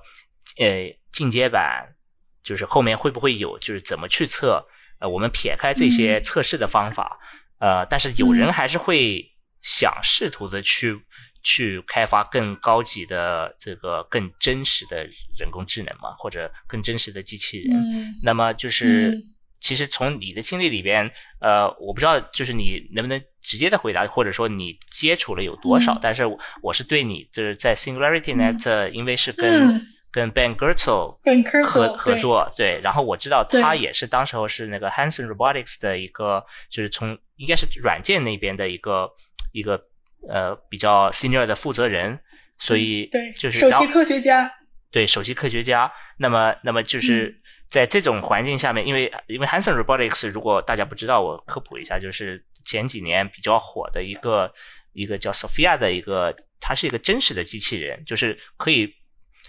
[SPEAKER 2] 呃进阶版，就是后面会不会有就是怎么去测？呃，我们撇开这些测试的方法。呃，但是有人还是会想试图的去去开发更高级的这个更真实的人工智能嘛，或者更真实的机器人。那么就是，其实从你的经历里边，呃，我不知道就是你能不能直接的回答，或者说你接触了有多少？但是我是对你就是在 Singularity Net，因为是跟跟 Ben Goertzel，合合作，对，然后我知道他也是当时候是那个 Hanson Robotics 的一个，就是从应该是软件那边的一个一个呃比较 senior 的负责人，所以
[SPEAKER 1] 嗯对，
[SPEAKER 2] 就是
[SPEAKER 1] 首席科学家，
[SPEAKER 2] 对首席科学家，那么那么
[SPEAKER 1] 嗯
[SPEAKER 2] 就是在这种环境下面，因为因为 Hanson Robotics 如果大家不知道，我科普一下，就是前几年比较火的一个一个叫 Sophia 的一个，它是一个真实的机器人，就是可以。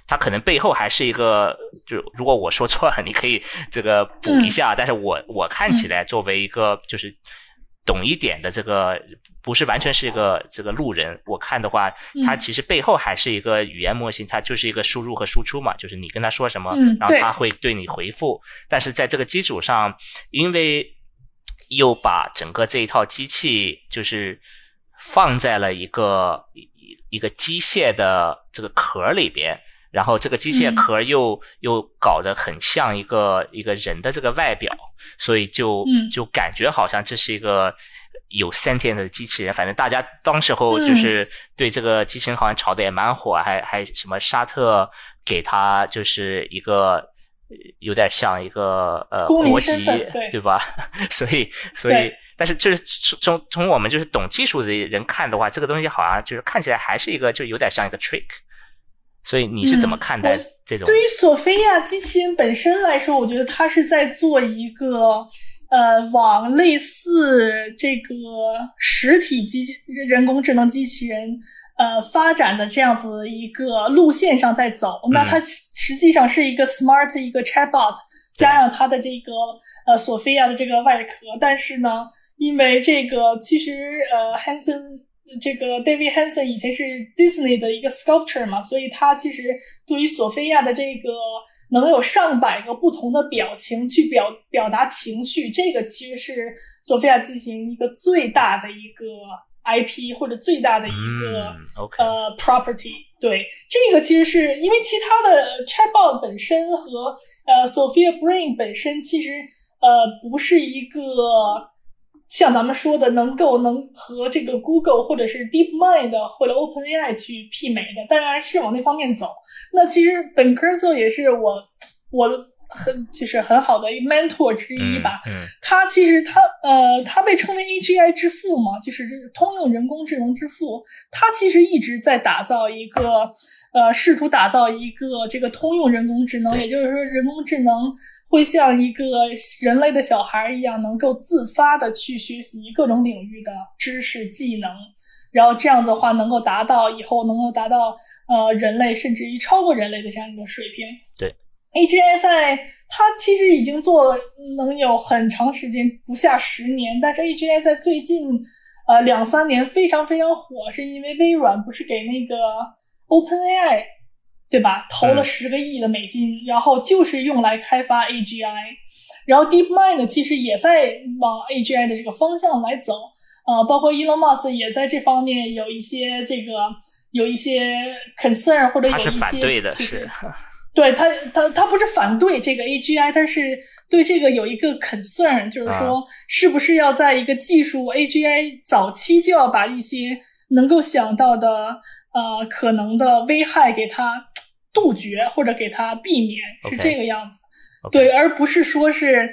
[SPEAKER 2] 它可能背后还是一个，就如果我说错了，你可以这个补一下。但是我我看起来作为一个就是懂一点的这个，不是完全是一个这个路人，我看的话，它其实背后还是一个语言模型，它就是一个输入和输出嘛，就是你跟他说什么，然后他会对你回复。但是在这个基础上，因为又把整个这一套机器就是放在了一个一一个机械的这个壳里边。然后这个机械壳又、又搞得很像一个一个人的这个外表，所以就、
[SPEAKER 1] 嗯
[SPEAKER 2] 就感觉好像这是一个有 sentient 的机器人。反正大家当时候就是对这个机器人好像炒的也蛮火，还还什么沙特给他就是一个呃有点像一个呃国籍
[SPEAKER 1] 对对
[SPEAKER 2] 吧？所以所以但是就是从从我们就是懂技术的人看的话，这个东西好像就是看起来还是一个就有点像一个 trick。所以你是怎么看待这种？
[SPEAKER 1] 对于索菲亚机器人本身来说，我觉得它是在做一个呃，往类似这个实体机器人工智能机器人呃发展的这样子一个路线上在走。那它实际上是一个 smart 一个 chatbot，加上它的这个呃索菲亚的这个外壳，但是呢，因为这个其实呃 Hanson。这个 David Hanson 以前是 Disney 的一个 sculptor 嘛，所以他其实对于索菲亚的这个能有上百个不同的表情去表表达情绪，这个其实是索菲亚进行一个最大的一个 IP 或者最大的一个、呃 property。对，这个其实是因为其他的 Chatbot 本身和呃 Sophia Brain 本身其实呃不是一个。像咱们说的，能够能和这个 Google 或者是 DeepMind 或者 OpenAI 去媲美的，当然是往那方面走。那其实 Ben Cursor 也是我我很就是很好的一 mentor 之一吧。
[SPEAKER 2] 嗯，嗯
[SPEAKER 1] 他其实他呃，他被称为 AGI 之父嘛，就是通用人工智能之父。他其实一直在打造一个呃，试图打造一个这个通用人工智能，也就是说，人工智能。会像一个人类的小孩一样，能够自发的去学习各种领域的知识技能，然后这样子的话，能够达到以后能够达到呃人类甚至于超过人类的这样一个水平。
[SPEAKER 2] 对
[SPEAKER 1] ，AGI 在它其实已经做了能有很长时间，不下十年，但是 AGI 在最近呃两三年非常非常火，是因为微软不是给那个 OpenAI。对吧？投了十个亿的美金，嗯、然后就是用来开发 AGI，然后 DeepMind 其实也在往 AGI 的这个方向来走，呃，包括 Elon Musk 也在这方面有一些这个有一些 concern 或者有一些、就是、
[SPEAKER 2] 反对的是，
[SPEAKER 1] 对他他他不是反对这个 AGI，他是对这个有一个 concern，就是说是不是要在一个技术 AGI 早期就要把一些能够想到的呃可能的危害给它。杜绝或者给它避免是这个样子
[SPEAKER 2] okay.
[SPEAKER 1] 对，而不是说是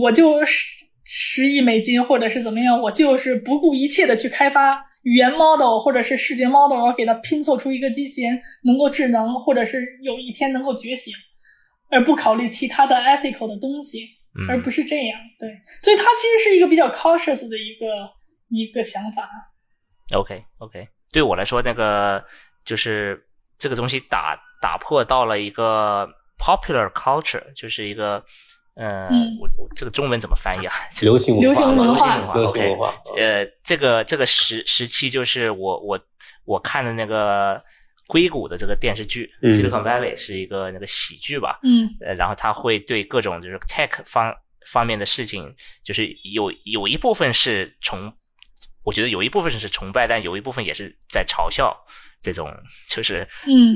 [SPEAKER 1] 我就十十亿美金或者是怎么样，我就是不顾一切的去开发语言 model 或者是视觉 model，然后给它拼凑出一个机器人能够智能，或者是有一天能够觉醒，而不考虑其他的 ethical 的东西，
[SPEAKER 2] 嗯、
[SPEAKER 1] 而不是这样。对，所以它其实是一个比较 cautious 的一个一个想法。
[SPEAKER 2] OK OK，对我来说，那个就是这个东西打。打破到了一个 popular culture，就是一个，呃，
[SPEAKER 1] 嗯、
[SPEAKER 2] 我我这个中文怎么翻译啊？
[SPEAKER 3] 流 行
[SPEAKER 1] 流行
[SPEAKER 2] 文
[SPEAKER 1] 化，
[SPEAKER 3] 流行文化。
[SPEAKER 2] OK，呃，这个这个时时期就是我我我看的那个硅谷的这个电视剧《
[SPEAKER 3] 嗯、
[SPEAKER 2] Silicon Valley》是一个那个喜剧吧，
[SPEAKER 1] 嗯，
[SPEAKER 2] 呃，然后他会对各种就是 tech 方方面的事情，就是有有一部分是崇，我觉得有一部分是崇拜，但有一部分也是在嘲笑这种，就是
[SPEAKER 1] 嗯。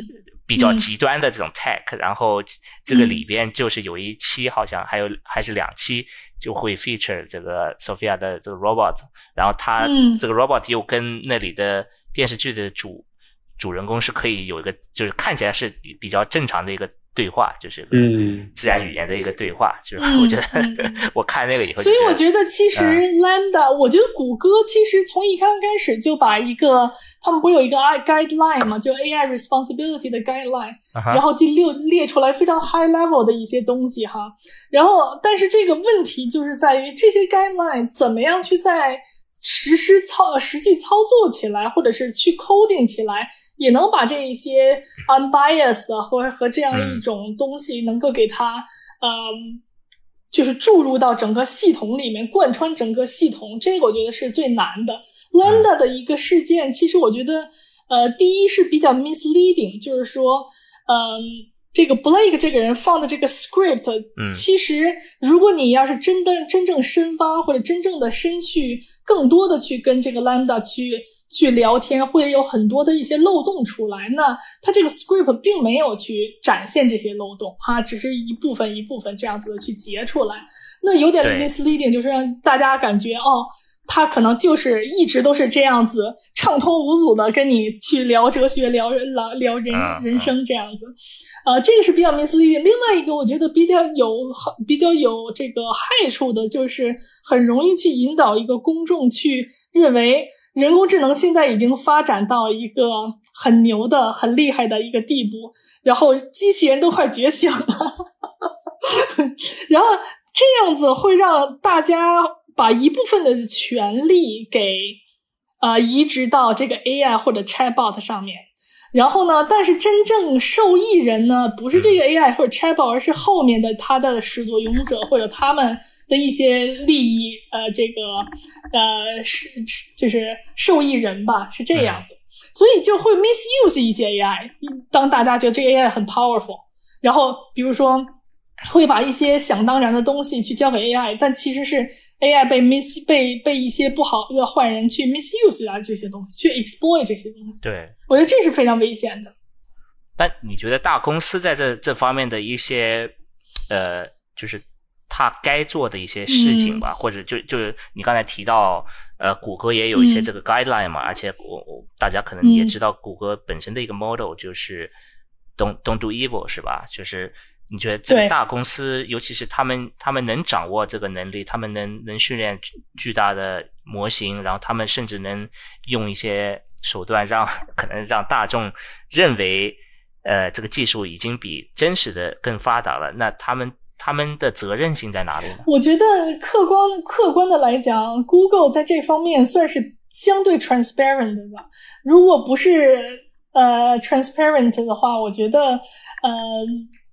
[SPEAKER 2] 比较极端的这种 tech，、嗯、然后这个里边就是有一期好像还有还是两期就会 feature 这个 Sophia 的这个 robot，然后它
[SPEAKER 1] 嗯。
[SPEAKER 2] 这个 robot 又跟那里的电视剧的主主人公是可以有一个，就是看起来是比较正常的一个对话，就是
[SPEAKER 3] 嗯
[SPEAKER 2] 自然语言的一个对话。就是我觉得 我看那个以后，
[SPEAKER 1] 所以我觉得其实 Lambda，我觉得谷歌其实从一刚开始就把一个他们不有一个 guideline 嘛，就 AI responsibility 的 guideline，然后就列列出来非常 high level 的一些东西哈。然后，但是这个问题就是在于这些 guideline 怎么样去在实施操实际操作起来，或者是去 coding 起来。也能把这一些 unbiased 和和这样一种东西能够给它，嗯，就是注入到整个系统里面，贯穿整个系统，这个我觉得是最难的。Lambda 的一个事件，其实我觉得，呃，第一是比较 misleading，就是说，嗯。这个 Blake 这个人放的这个 script，
[SPEAKER 2] 嗯，
[SPEAKER 1] 其实如果你要是真的真正深挖或者真正的深去更多的去跟这个 Lambda 去去聊天，会有很多的一些漏洞出来。那他这个 script 并没有去展现这些漏洞，哈，只是一部分一部分这样子的去截出来，那有点 misleading，就是让大家感觉哦。他可能就是一直都是这样子畅通无阻的跟你去聊哲学、聊聊聊人人生这样子，呃，这个是比较 misleading。另外一个我觉得比较有比较有这个害处的，就是很容易去引导一个公众去认为人工智能现在已经发展到一个很牛的、很厉害的一个地步，然后机器人都快觉醒了，然后这样子会让大家。把一部分的权利给呃移植到这个 AI 或者 Chatbot 上面，然后呢，但是真正受益人呢，不是这个 AI 或者 Chatbot，而是后面的它的始作俑者或者他们的一些利益呃这个呃是就是受益人吧，是这样子，所以就会 misuse 一些 AI，当大家觉得这个 AI 很 powerful，然后比如说会把一些想当然的东西去交给 AI，但其实是。AI 被 mis 被被一些不好的坏人去 misuse 啊这些东西，去 exploit 这些东西。
[SPEAKER 2] 对，
[SPEAKER 1] 我觉得这是非常危险的。
[SPEAKER 2] 但你觉得大公司在这这方面的一些呃，就是他该做的一些事情吧，或者就就是你刚才提到呃，谷歌也有一些这个 guideline 嘛，而且我我大家可能也知道，谷歌本身的一个 model 就是 don't don't do evil 是吧？就是。你觉得这个大公司，尤其是他们，他们能掌握这个能力，他们能能训练巨大的模型，然后他们甚至能用一些手段让可能让大众认为，呃，这个技术已经比真实的更发达了。那他们他们的责任心在哪里呢？
[SPEAKER 1] 我觉得客观客观的来讲，Google 在这方面算是相对 transparent 的吧。如果不是呃 transparent 的话，我觉得呃。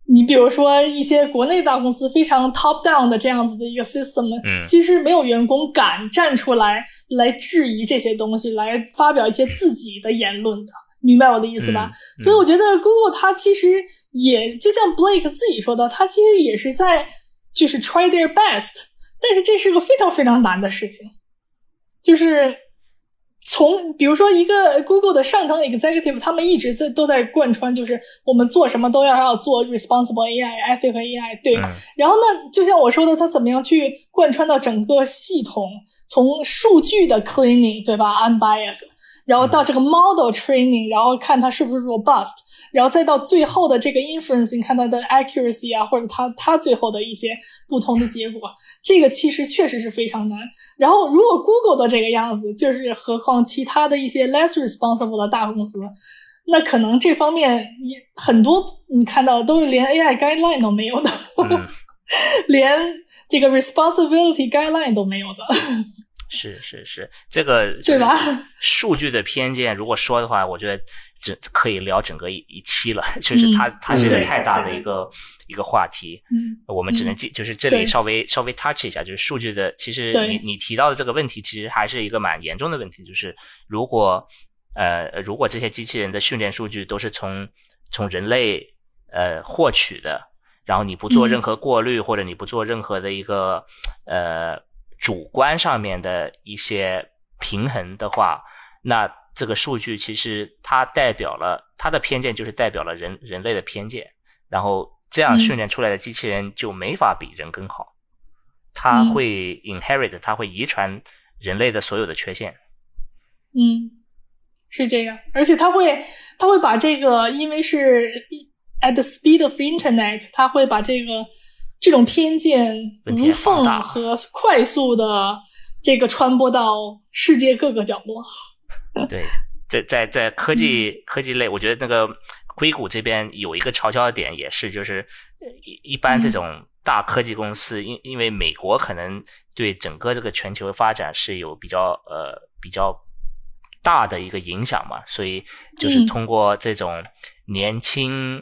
[SPEAKER 1] 你比如说一些国内大公司非常 top down 的这样子的一个 system，
[SPEAKER 2] 嗯，
[SPEAKER 1] 其实没有员工敢站出来来质疑这些东西，来发表一些自己的言论的，明白我的意思吧？所以我觉得 Google 它其实也就像 Blake 自己说的，它其实也是在就是 try their best，但是这是个非常非常难的事情，就是。从比如说一个 Google 的上层 executive，他们一直在都在贯穿，就是我们做什么都要要做 responsible AI、ethical AI。对，然后呢，就像我说的，他怎么样去贯穿到整个系统，从数据的 cleaning，对吧？unbiased。然后到这个 model training，然后看它是不是 robust，然后再到最后的这个 inferencing，看它的 accuracy 啊，或者它它最后的一些不同的结果，这个其实确实是非常难。然后如果 Google 的这个样子，就是何况其他的一些 less responsible 的大公司，那可能这方面也很多，你看到都是连 AI guideline 都没有的，连这个 responsibility guideline 都没有的。
[SPEAKER 2] 是是是，这个
[SPEAKER 1] 对吧？
[SPEAKER 2] 数据的偏见，如果说的话，我觉得只可以聊整个一一期了。就是它，它是一个太大的一个一个话题。
[SPEAKER 1] 嗯，
[SPEAKER 2] 我们只能记，就是这里稍微稍微 touch 一下，就是数据的。其实你你提到的这个问题，其实还是一个蛮严重的问题。就是如果呃，如果这些机器人的训练数据都是从从人类呃获取的，然后你不做任何过滤，或者你不做任何的一个呃。主观上面的一些平衡的话，那这个数据其实它代表了它的偏见，就是代表了人人类的偏见。然后这样训练出来的机器人就没法比人更好，它会 inherit，它会遗传人类的所有的缺陷。
[SPEAKER 1] 嗯，是这样，而且它会它会把这个，因为是 at the speed of internet，它会把这个这种偏见无缝和快速的这个传播到世界各个角落。
[SPEAKER 2] 对，在在在科技科技类，我觉得那个硅谷这边有一个嘲笑的点，也是就是一一般这种大科技公司，因因为美国可能对整个这个全球发展是有比较呃比较大的一个影响嘛，所以就是通过这种年轻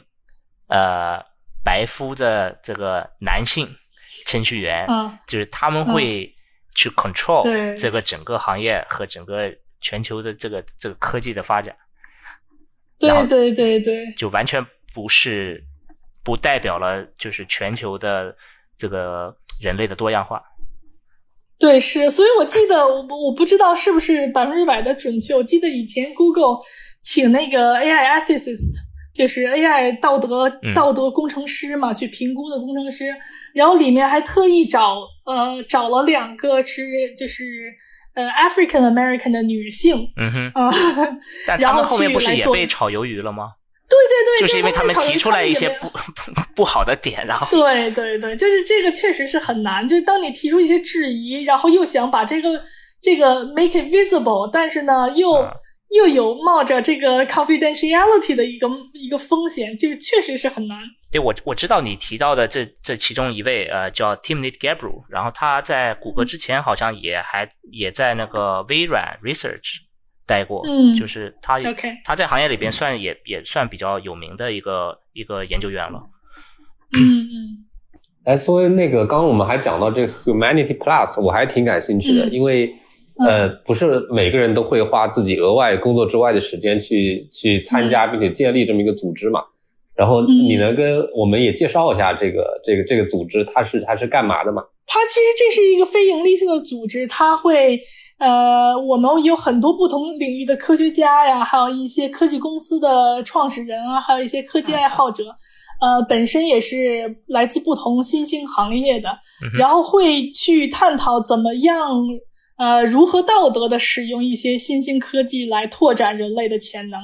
[SPEAKER 2] 呃白肤的这个男性程序员，就是他们会去 control 这个整个行业和整个。全球的这个这个科技的发展，
[SPEAKER 1] 对对对对，
[SPEAKER 2] 就完全不是不代表了，就是全球的这个人类的多样化。
[SPEAKER 1] 对，是，所以我记得我我不知道是不是百分之百的准确。我记得以前 Google 请那个 AI ethicist，就是 AI 道德道德工程师嘛，去评估的工程师，然后里面还特意找呃找了两个是就是。呃，African American 的女性，
[SPEAKER 2] 嗯哼，啊，但他们后面不是也被炒鱿鱼了吗？
[SPEAKER 1] 对对
[SPEAKER 2] 对，就是因为他们提出来一些不 不好的点，然后
[SPEAKER 1] 对对对，就是这个确实是很难。就是当你提出一些质疑，然后又想把这个这个 make it visible，但是呢，又又有冒着这个 confidentiality 的一个一个风险，就确实是很难。
[SPEAKER 2] 对，我我知道你提到的这这其中一位，呃，叫 Timnit Gebru，然后他在谷歌之前好像也还也在那个微软 Research 待过，
[SPEAKER 1] 嗯，
[SPEAKER 2] 就是他他在行业里边算也也算比较有名的一个一个研究员了。
[SPEAKER 1] 嗯 嗯。
[SPEAKER 3] 哎，所以那个刚刚我们还讲到这个 Humanity Plus，我还挺感兴趣的，因为呃，不是每个人都会花自己额外工作之外的时间去去参加并且建立这么一个组织嘛。然后你能跟我们也介绍一下这个这个这个组织，它是它是干嘛的吗？
[SPEAKER 1] 它其实这是一个非盈利性的组织，它会呃，我们有很多不同领域的科学家呀，还有一些科技公司的创始人啊，还有一些科技爱好者，呃，本身也是来自不同新兴行业的，然后会去探讨怎么样呃如何道德的使用一些新兴科技来拓展人类的潜能。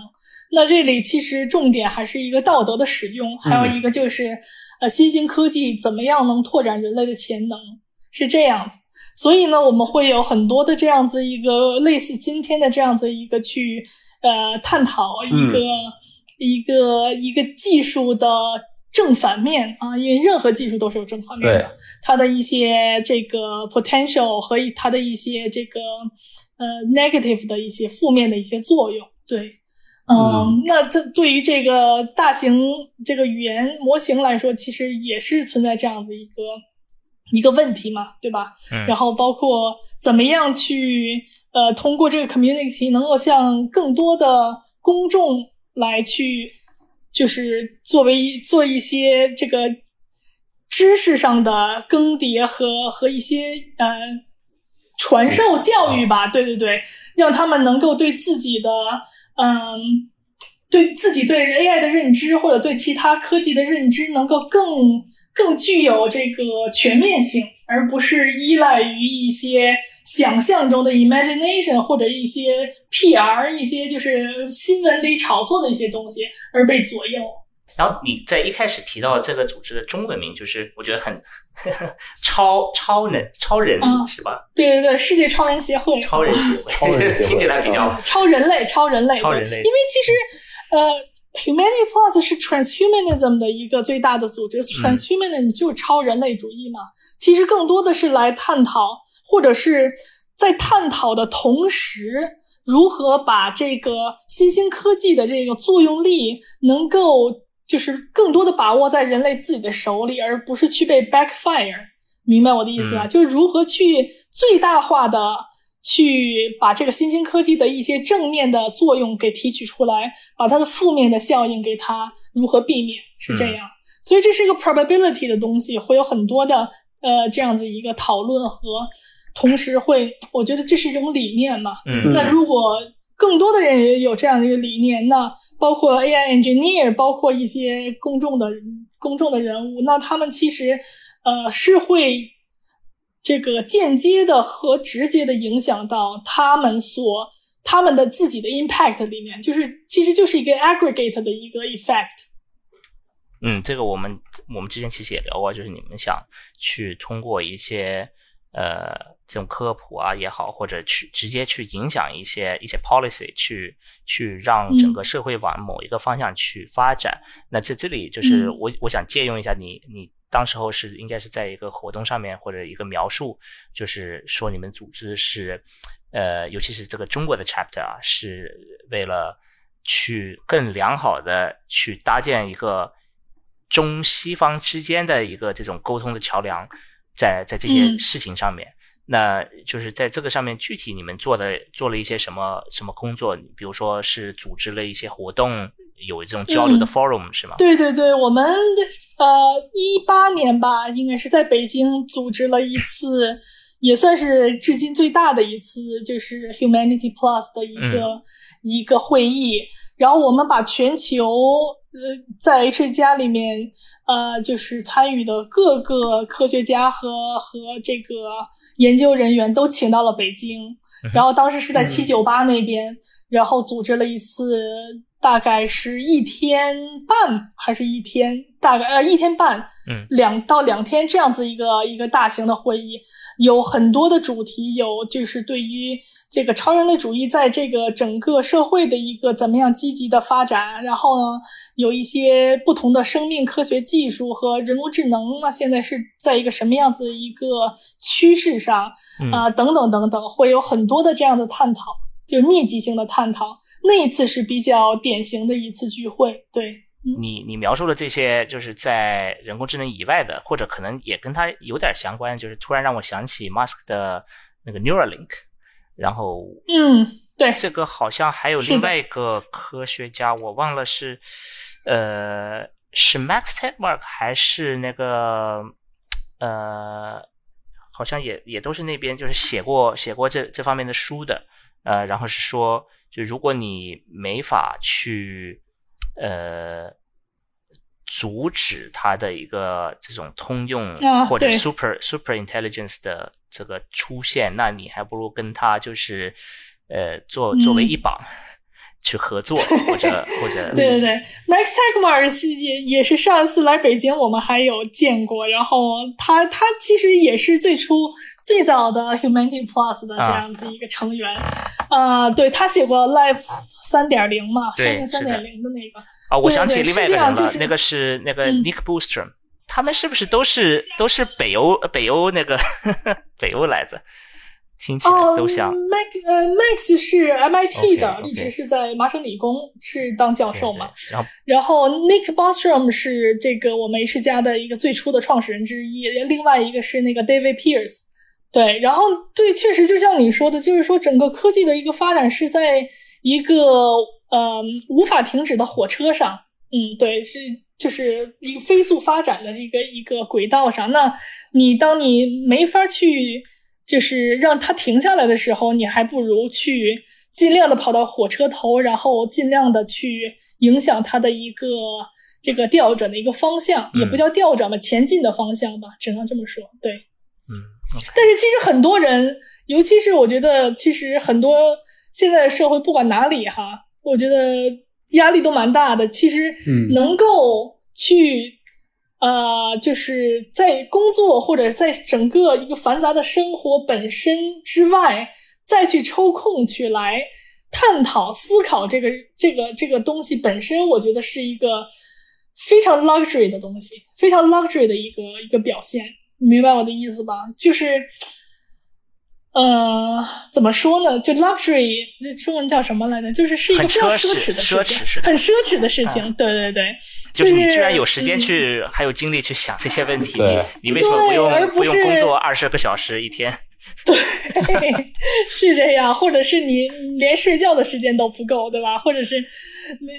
[SPEAKER 1] 那这里其实重点还是一个道德的使用，还有一个就是，呃，新兴科技怎么样能拓展人类的潜能，是这样子。所以呢，我们会有很多的这样子一个类似今天的这样子一个去，呃，探讨一个一个一个技术的正反面啊，因为任何技术都是有正反面的，它的一些这个 potential 和它的一些这个呃 negative 的一些负面的一些作用，对。嗯，那这对于这个大型这个语言模型来说，其实也是存在这样的一个一个问题嘛，对吧？
[SPEAKER 2] 嗯。
[SPEAKER 1] 然后包括怎么样去呃通过这个 community 能够向更多的公众来去，就是作为做一些这个知识上的更迭和和一些呃传授教育吧，对对对，让他们能够对自己的。嗯，对自己对 AI 的认知，或者对其他科技的认知，能够更更具有这个全面性，而不是依赖于一些想象中的 imagination 或者一些 PR 一些就是新闻里炒作的一些东西而被左右。
[SPEAKER 2] 然后你在一开始提到这个组织的中文名，就是我觉得很 超超人超人是吧？
[SPEAKER 1] 对对对，世界超人协会，
[SPEAKER 2] 超人协会 听起来比较
[SPEAKER 1] 超人类，超人类，
[SPEAKER 2] 超人类。因
[SPEAKER 1] 为其实呃，Humanity Plus 是 Transhumanism 的一个最大的组织，Transhumanism 就是超人类主义嘛。其实更多的是来探讨，或者是在探讨的同时，如何把这个新兴科技的这个作用力能够。就是更多的把握在人类自己的手里，而不是去被 backfire，明白我的意思吧？就是如何去最大化的去把这个新兴科技的一些正面的作用给提取出来，把它的负面的效应给它如何避免，是这样。所以这是一个 probability 的东西，会有很多的呃这样子一个讨论和，同时会，我觉得这是一种理念嘛。那如果更多的人也有这样的一个理念，那包括 AI engineer，包括一些公众的公众的人物，那他们其实呃是会这个间接的和直接的影响到他们所他们的自己的 impact 里面，就是其实就是一个 aggregate 的一个 effect。
[SPEAKER 2] 嗯，这个我们我们之前其实也聊过，就是你们想去通过一些呃这种科普啊也好，或者去直接去影响一些一些 policy，去去让整个社会往某一个方向去发展。那在这里就是我我想借用一下你你当时候是应该是在一个活动上面或者一个描述，就是说你们组织是呃，尤其是这个中国的 chapter 啊，是为了去更良好的去搭建一个。中西方之间的一个这种沟通的桥梁，在在这些事情上面，那就是在这个上面具体你们做的做了一些什么什么工作？比如说是组织了一些活动，有这种交流的 forum 是吗？
[SPEAKER 1] 对对对，我们呃一八年吧，应该是在北京组织了一次，也算是至今最大的一次，就是 Humanity Plus 的一个一个会议，然后我们把全球。呃，在 H 加里面，呃，就是参与的各个科学家和和这个研究人员都请到了北京，然后当时是在七九八那边，然后组织了一次，大概是一天半还是一天，大概呃一天半，
[SPEAKER 2] 嗯，
[SPEAKER 1] 两到两天这样子一个一个大型的会议，有很多的主题，有就是对于。这个超人类主义在这个整个社会的一个怎么样积极的发展？然后呢，有一些不同的生命科学技术和人工智能，那现在是在一个什么样子的一个趋势上啊？等等等等，会有很多的这样的探讨，就密集性的探讨。那一次是比较典型的一次聚会。对
[SPEAKER 2] 你，你描述的这些，就是在人工智能以外的，或者可能也跟它有点相关，就是突然让我想起 Musk 的那个 Neuralink。然后，
[SPEAKER 1] 嗯，对，
[SPEAKER 2] 这个好像还有另外一个科学家，我忘了是，呃，是 Max Tegmark 还是那个，呃，好像也也都是那边就是写过写过这这方面的书的，呃，然后是说，就如果你没法去，呃，阻止它的一个这种通用或者 super super intelligence 的。这个出现，那你还不如跟它就是，呃，作作为一榜去合作，或者或者
[SPEAKER 1] 对对对，Max Tegmark 也也是上一次来北京，我们还有见过。然后他他其实也是最初最早的 Humanity Plus 的这样子一个成员啊。对他写过 Life 三点零嘛，生命三点零的那个
[SPEAKER 2] 啊。我想起另外一个人
[SPEAKER 1] 了，
[SPEAKER 2] 那个是那个 Nick Bostrom。他们是不是都是都是北欧北欧那个 北欧来着？听起来都像。
[SPEAKER 1] Max 呃，Max 是 MIT 的，一直是在麻省理工是当教授嘛。然后，
[SPEAKER 2] 然
[SPEAKER 1] 后 Nick Bostrom 是这个我们 H 家的一个最初的创始人之一。另外一个是那个 David Pierce。对，然后对，确实就像你说的，就是说整个科技的一个发展是在一个呃无法停止的火车上。嗯，对，是就是一个飞速发展的这个一个轨道上。那你当你没法去，就是让它停下来的时候，你还不如去尽量的跑到火车头，然后尽量的去影响它的一个这个调转的一个方向，也不叫调转吧，前进的方向吧，只能这么说。对，
[SPEAKER 2] 嗯。
[SPEAKER 1] 但是其实很多人，尤其是我觉得，其实很多现在的社会，不管哪里哈，我觉得。压力都蛮大的，其实能够去，呃，就是在工作或者在整个一个繁杂的生活本身之外，再去抽空去来探讨、思考这个、这个、这个东西本身，我觉得是一个非常 luxury 的东西，非常 luxury 的一个一个表现。你明白我的意思吧？就是。呃，怎么说呢？就 luxury，那中文叫什么来着？就是是一个非常
[SPEAKER 2] 奢
[SPEAKER 1] 侈的
[SPEAKER 2] 事
[SPEAKER 1] 情，很奢侈的事情。对对对，
[SPEAKER 2] 就是你居然有时间去，还有精力去想这些问题，你你为什么不用
[SPEAKER 1] 不
[SPEAKER 2] 用工作二十个小时一天？
[SPEAKER 1] 对，是这样，或者是你连睡觉的时间都不够，对吧？或者是，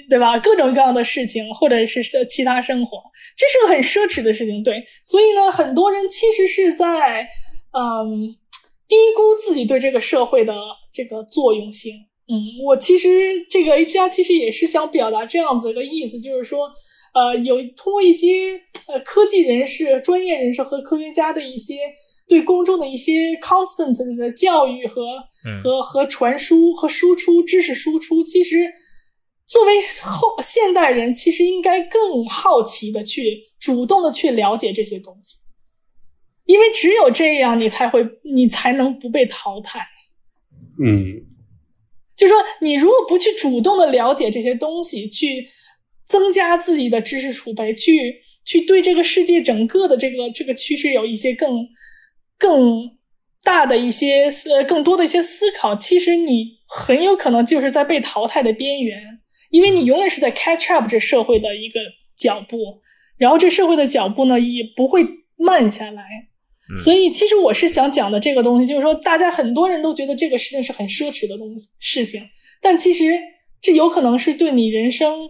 [SPEAKER 1] 对吧？各种各样的事情，或者是其他生活，这是个很奢侈的事情。对，所以呢，很多人其实是在，嗯。低估自己对这个社会的这个作用性。嗯，我其实这个 H R 其实也是想表达这样子一个意思，就是说，呃，有通过一些呃科技人士、专业人士和科学家的一些对公众的一些 constant 的教育和、
[SPEAKER 2] 嗯
[SPEAKER 1] 和和传输和输出知识输出，其实作为后现代人，其实应该更好奇的去主动的去了解这些东西，因为只有这样，你才会你才能不被淘汰。
[SPEAKER 3] 嗯
[SPEAKER 1] 就说你如果不去主动的了解这些东西，去增加自己的知识储备，去去对这个世界整个的这个这个趋势有一些更更大的一些呃更多的一些思考，其实你很有可能就是在被淘汰的边缘，因为你永远是在 catch up 这社会的一个脚步，然后这社会的脚步呢也不会慢下来。
[SPEAKER 2] 嗯
[SPEAKER 1] 所以，其实我是想讲的这个东西，就是说，大家很多人都觉得这个事情是很奢侈的东西事情，但其实这有可能是对你人生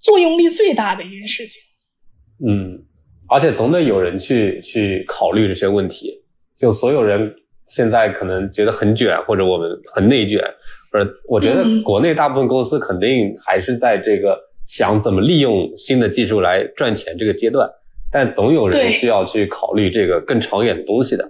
[SPEAKER 1] 作用力最大的一件事情。
[SPEAKER 3] 嗯，而且总得有人去去考虑这些问题。就所有人现在可能觉得很卷，或者我们很内卷，而我觉得
[SPEAKER 1] 嗯
[SPEAKER 3] 国内大部分公司肯定还是在这个想怎么利用新的技术来赚钱这个阶段，但总有人
[SPEAKER 1] 对
[SPEAKER 3] 需要去考虑这个更长远的东西的。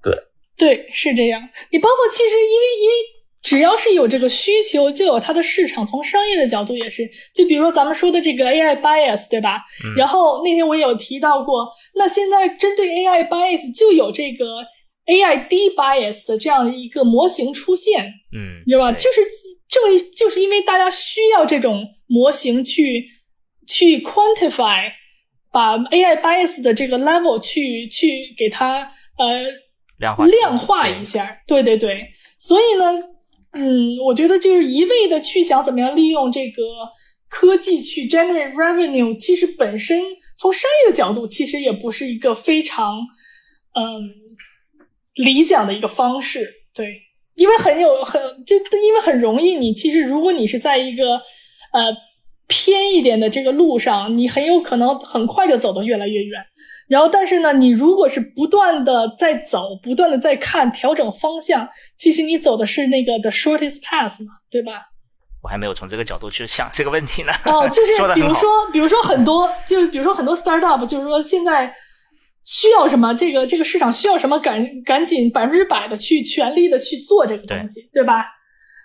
[SPEAKER 1] 对，对是这样。你包括其实因为因为只要是有这个需求，就有它的市场。从商业的角度也是，就比如说咱们说的这个 AI bias，对吧？
[SPEAKER 2] 嗯
[SPEAKER 1] 然后那天我也有提到过，那现在针对 AI bias 就有这个 AI D bias 的这样的一个模型出现。
[SPEAKER 2] 嗯，
[SPEAKER 1] 对吧？就是正就是因为大家需要这种模型去去 quantify，把 AI bias 的这个 level 去去给它呃
[SPEAKER 2] 量化
[SPEAKER 1] 量化一下。对对对，所以呢，嗯，我觉得就是一味的去想怎么样利用这个科技去 generate revenue，其实本身从商业的角度，其实也不是一个非常嗯理想的一个方式。对，因为很有很就因为很容易，你其实如果你是在一个呃偏一点的这个路上，你很有可能很快就走得越来越远。然后，但是呢，你如果是不断的在走，不断的在看，调整方向，其实你走的是那个 the shortest path 嘛，对吧？
[SPEAKER 2] 我还没有从这个角度去想这个问题呢。
[SPEAKER 1] 哦，就是 比如说，比如说很多，就是比如说很多 startup，就是说现在需要什么，这个这个市场需要什么，赶赶紧百分之百的去全力的去做这个东西，对吧？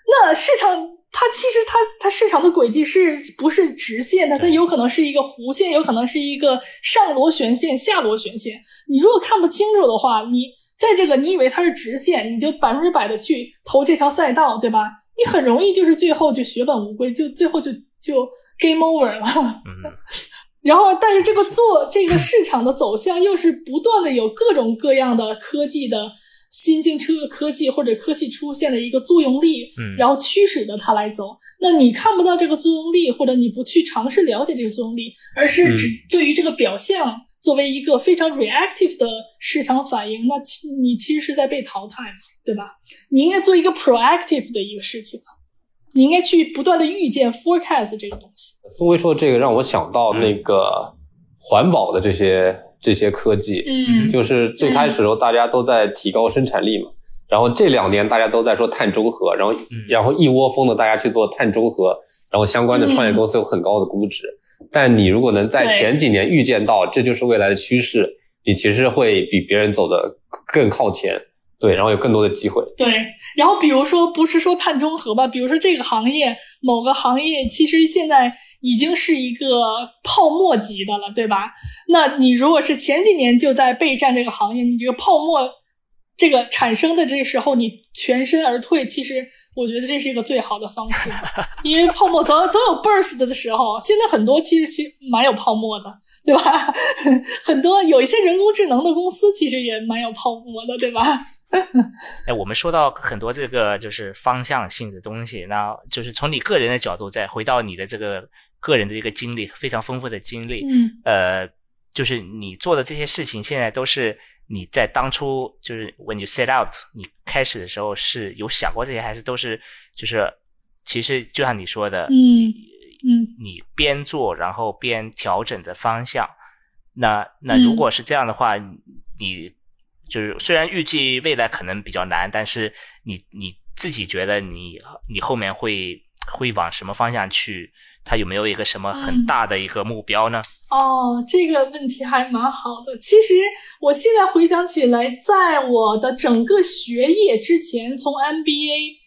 [SPEAKER 1] 那市场它其实它它市场的轨迹是不是直线的？它有可能是一个弧线，有可能是一个上螺旋线、下螺旋线。你如果看不清楚的话，你在这个你以为它是直线，你就百分之百的去投这条赛道，对吧？你很容易就是最后就血本无归，就最后就就 game over 了。
[SPEAKER 2] 嗯，
[SPEAKER 1] 然后，但是这个做这个市场的走向又是不断的有各种各样的科技的新兴车科技或者科技出现的一个作用力，
[SPEAKER 2] 嗯
[SPEAKER 1] 然后驱使着它来走。那你看不到这个作用力，或者你不去尝试了解这个作用力，而是只
[SPEAKER 3] 嗯
[SPEAKER 1] 对于这个表象作为一个非常 reactive 的市场反应，那其你其实是在被淘汰嘛，对吧？你应该做一个 proactive 的一个事情，你应该去不断的预见 forecast 这个东西。
[SPEAKER 3] 宋威说这个让我想到那个环保的这些这些科技，
[SPEAKER 1] 嗯。
[SPEAKER 3] 就是最开始的时候大家都在提高生产力嘛，然后这两年大家都在说碳中和，然后然后一窝蜂的大家去做碳中和，然后相关的创业公司有很高的估值。但你如果能在前几年预见到这就是未来的趋势，你其实会比别人走得更靠前，对，然后有更多的机会。
[SPEAKER 1] 对，然后比如说不是说碳中和吧，比如说这个行业某个行业其实现在已经是一个泡沫级的了，对吧？那你如果是前几年就在备战这个行业，你这个泡沫这个产生的这个时候，你全身而退，其实我觉得这是一个最好的方式，因为泡沫总总有 burst 的时候，现在很多其实其实蛮有泡沫的，对吧？很多有一些人工智能的公司其实也蛮有泡沫的，对吧？
[SPEAKER 2] 哎，我们说到很多这个就是方向性的东西，那就是从你个人的角度再回到你的这个个人的一个经历，非常丰富的经历，
[SPEAKER 1] 嗯
[SPEAKER 2] 呃，就是你做的这些事情，现在都是你在当初就是 when you set out，你开始的时候是有想过这些，还是都是就是其实就像你说的，
[SPEAKER 1] 嗯嗯
[SPEAKER 2] 你边做然后边调整的方向。那那
[SPEAKER 1] 嗯
[SPEAKER 2] 如果是这样的话，你就是虽然预计未来可能比较难，但是你你自己觉得你你后面会会往什么方向去？他有没有一个什么很
[SPEAKER 1] 嗯
[SPEAKER 2] 大的一个目标呢？
[SPEAKER 1] 哦，这个问题还蛮好的。其实我现在回想起来，在我的整个学业之前，从 MBA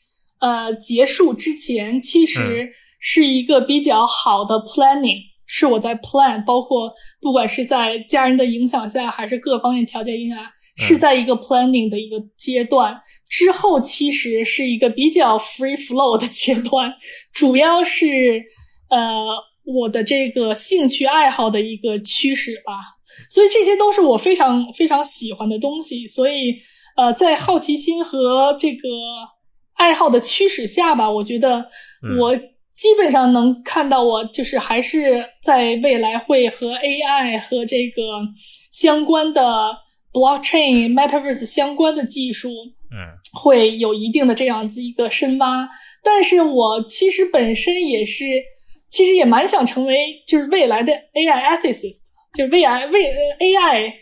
[SPEAKER 1] 呃结束之前，其实是一个比较好的 planning，是我在 plan，包括不管是在家人的影响下，还是各方面条件影响下，是在一个 planning 的一个阶段。之后其实是一个比较 free flow 的阶段，主要是呃。我的这个兴趣爱好的一个驱使吧，所以这些都是我非常非常喜欢的东西。所以，呃，在好奇心和这个爱好的驱使下吧，我觉得我基本上能看到，我就是还是在未来会和 AI 和这个相关的 blockchain、metaverse 相关的技术，
[SPEAKER 2] 嗯，
[SPEAKER 1] 会有一定的这样子一个深挖。但是我其实本身也是。其实也蛮想成为就是未来的 AI ethicist，就是未来未 AI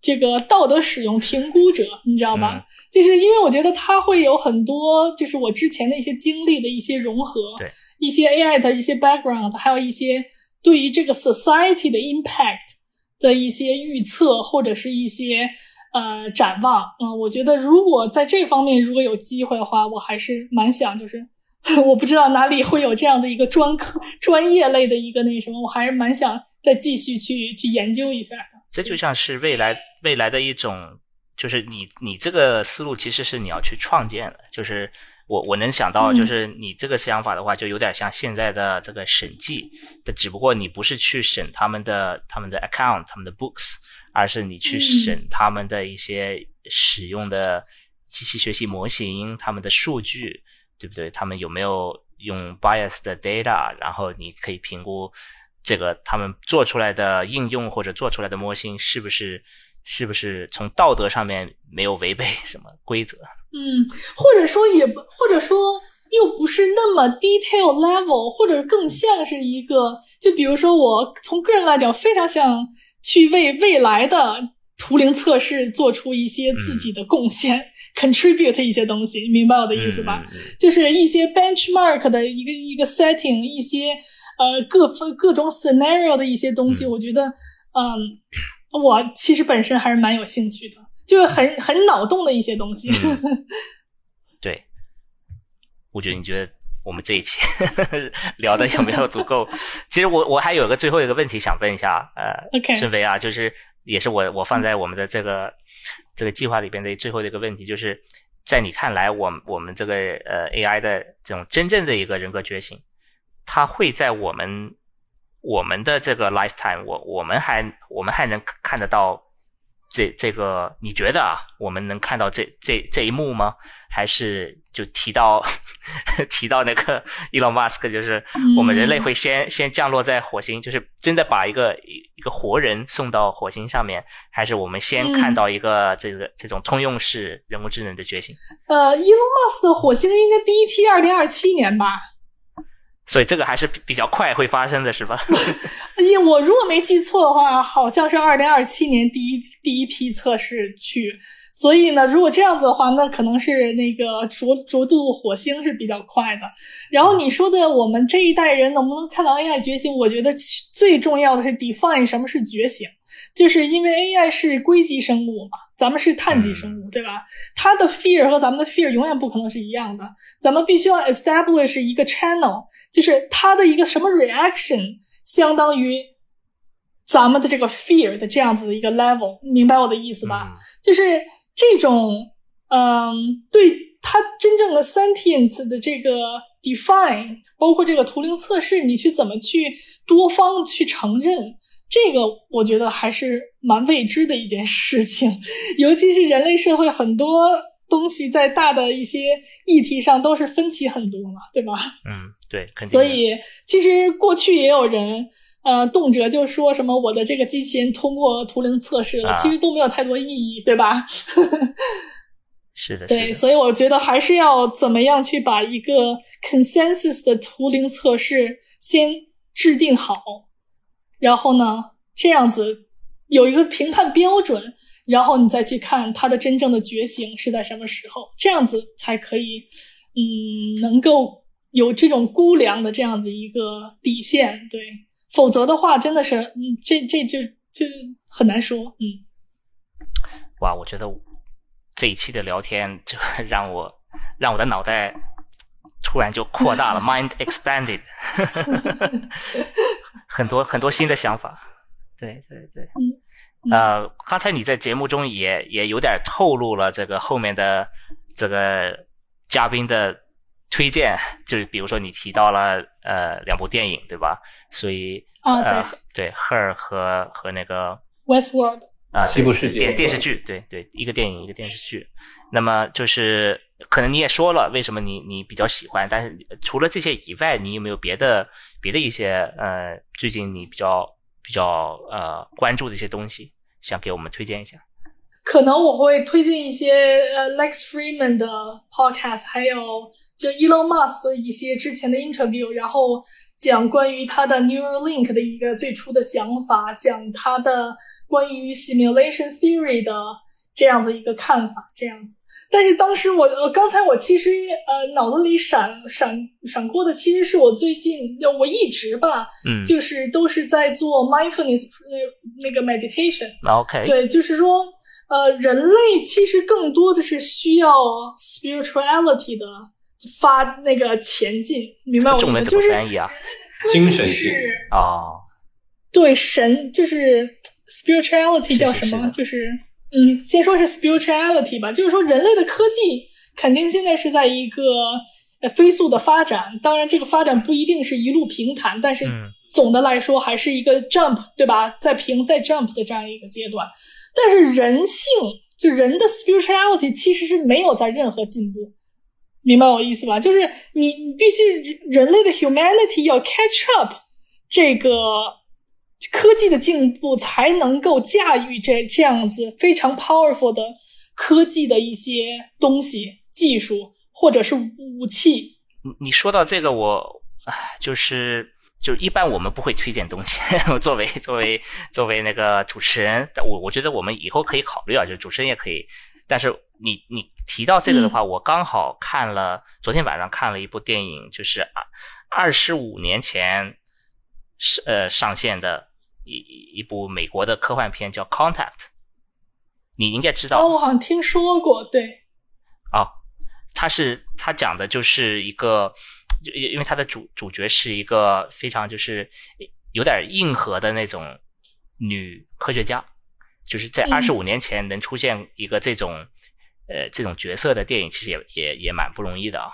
[SPEAKER 1] 这个道德使用评估者，你知道吗？就是因为我觉得它会有很多，就是我之前的一些经历的一些融合，
[SPEAKER 2] 对
[SPEAKER 1] 一些 AI 的一些 background，还有一些对于这个 society 的 impact 的一些预测或者是一些呃展望。嗯，我觉得如果在这方面如果有机会的话，我还是蛮想就是。我不知道哪里会有这样的一个专科、专业类的一个那什么，我还是蛮想再继续去去研究一下的。
[SPEAKER 2] 这就像是未来未来的一种，就是你你这个思路其实是你要去创建的。就是我我能想到，就是你这个想法的话，就有点像现在的这个审计的，只不过你不是去审他们的他们的 account、他们的 books，而是你去审他们的一些使用的机器学习模型、他们的数据。对不对？他们有没有用 bias 的 data？然后你可以评估这个他们做出来的应用或者做出来的模型是不是是不是从道德上面没有违背什么规则？
[SPEAKER 1] 嗯，或者说也不或者说又不是那么 detail level，或者更像是一个，就比如说我从个人来讲，非常想去为未来的图灵测试做出一些自己的贡献。contribute 一些东西，明白我的意思吧？就是一些 benchmark 的一个一个 setting，一些呃各分各种 scenario 的一些东西，我觉得，嗯，我其实本身还是蛮有兴趣的，就是很很脑洞的一些东西。
[SPEAKER 2] 对，我觉得你觉得我们这一期 聊的有没有足够？其实我我还有个最后一个问题想问一下，呃孙飞啊，就是也是我我放在我们的这个。这个计划里边的最后的一个问题，就是在你看来，我我们这个呃 AI 的这种真正的一个人格觉醒，它会在我们我们的这个 lifetime，我我们还我们还能看得到。这这个你觉得啊，我们能看到这这这一幕吗？还是就提到 提到那个 Elon Musk，就是我们人类会先先降落在火星，就是真的把一个一一个活人送到火星上面，还是我们先看到一个这个这种通用式人工智能的觉醒？
[SPEAKER 1] 呃，Elon Musk 的火星应该第一批二零二七年吧。
[SPEAKER 2] 所以这个还是比较快会发生的是吧？
[SPEAKER 1] 因为我如果没记错的话，好像是二零二七年第一第一批测试去。所以呢，如果这样子的话，那可能是那个着着陆火星是比较快的。然后你说的我们这一代人能不能看到 AI 觉醒？我觉得最重要的是 define 什么是觉醒。就是因为 AI 是硅基生物嘛，咱们是碳基生物，对吧？它的 fear 和咱们的 fear 永远不可能是一样的。咱们必须要 establish 一个 channel，就是它的一个什么 reaction 相当于咱们的这个 fear 的这样子的一个 level，明白我的意思吧？就是这种，嗯，对它真正的 sentient 的这个 define，包括这个图灵测试，你去怎么去多方去承认？这个我觉得还是蛮未知的一件事情，尤其是人类社会很多东西在大的一些议题上都是分歧很多嘛，对吧？
[SPEAKER 2] 嗯，对，肯定。
[SPEAKER 1] 所以其实过去也有人，呃，动辄就说什么我的这个机器人通过图灵测试了，其实都没有太多意义，对吧？
[SPEAKER 2] 是的，
[SPEAKER 1] 对，所以我觉得还是要怎么样去把一个 consensus 的图灵测试先制定好。然后呢，这样子有一个评判标准，然后你再去看他的真正的觉醒是在什么时候，这样子才可以，嗯，能够有这种估量的这样子一个底线，对，否则的话，真的是，嗯，这这就就很难说，嗯。
[SPEAKER 2] 哇，我觉得这一期的聊天就 让我让我的脑袋突然就扩大了，mind expanded，很多很多新的想法。对对对，呃，刚才你在节目中也也有点透露了这个后面的这个嘉宾的推荐，就是比如说你提到了呃两部电影，对吧？所以
[SPEAKER 1] 啊，
[SPEAKER 2] 对对，Her 和和那个
[SPEAKER 1] Westworld。
[SPEAKER 2] 啊，
[SPEAKER 3] 西部世界
[SPEAKER 2] 电电视剧，对对，一个电影一个电视剧。那么就是可能你也说了，为什么你你比较喜欢？但是除了这些以外，你有没有别的别的一些呃，最近你比较比较呃关注的一些东西，想给我们推荐一下？
[SPEAKER 1] 可能我会推荐一些呃 Lex Freeman 的 podcast，还有就 Elon Musk 的一些之前的 interview，然后讲关于他的 Neuralink 的一个最初的想法，讲他的。关于 simulation theory 的这样子一个看法，这样子。但是当时我呃，刚才我其实呃脑子里闪闪闪过的，其实是我最近我一直吧，
[SPEAKER 2] 嗯，
[SPEAKER 1] 就是都是在做 mindfulness 那那个 meditation。
[SPEAKER 2] OK，
[SPEAKER 1] 对，就是说呃，人类其实更多的是需要 spirituality 的发那个前进，明白我意思？就是
[SPEAKER 3] 精神性
[SPEAKER 2] 啊，
[SPEAKER 1] 对神就是。Spirituality 叫什么？就是嗯，先说是 spirituality 吧。就是说，人类的科技肯定现在是在一个飞速的发展。当然，这个发展不一定是一路平坦，但是总的来说还是一个 jump，对吧？在平在 jump 的这样一个阶段。但是人性，就人的 spirituality 其实是没有在任何进步，明白我意思吧？就是你你必须人类的 humanity 要 catch up 这个。科技的进步才能够驾驭这这样子非常 powerful 的科技的一些东西、技术或者是武器。
[SPEAKER 2] 你你说到这个，我就是就一般我们不会推荐东西。作为作为作为那个主持人，我我觉得我们以后可以考虑啊，就主持人也可以。但是你你提到这个的话，我刚好看了昨天晚上看了一部电影，就是二二十五年前是呃上线的。一一部美国的科幻片叫《Contact》，你应该知道。
[SPEAKER 1] 哦，我好像听说过，对。
[SPEAKER 2] 哦，它是它讲的就是一个，就因为它的主主角是一个非常就是有点硬核的那种女科学家，就是在二十五年前能出现一个这种呃这种角色的电影，其实也也也蛮不容易的啊。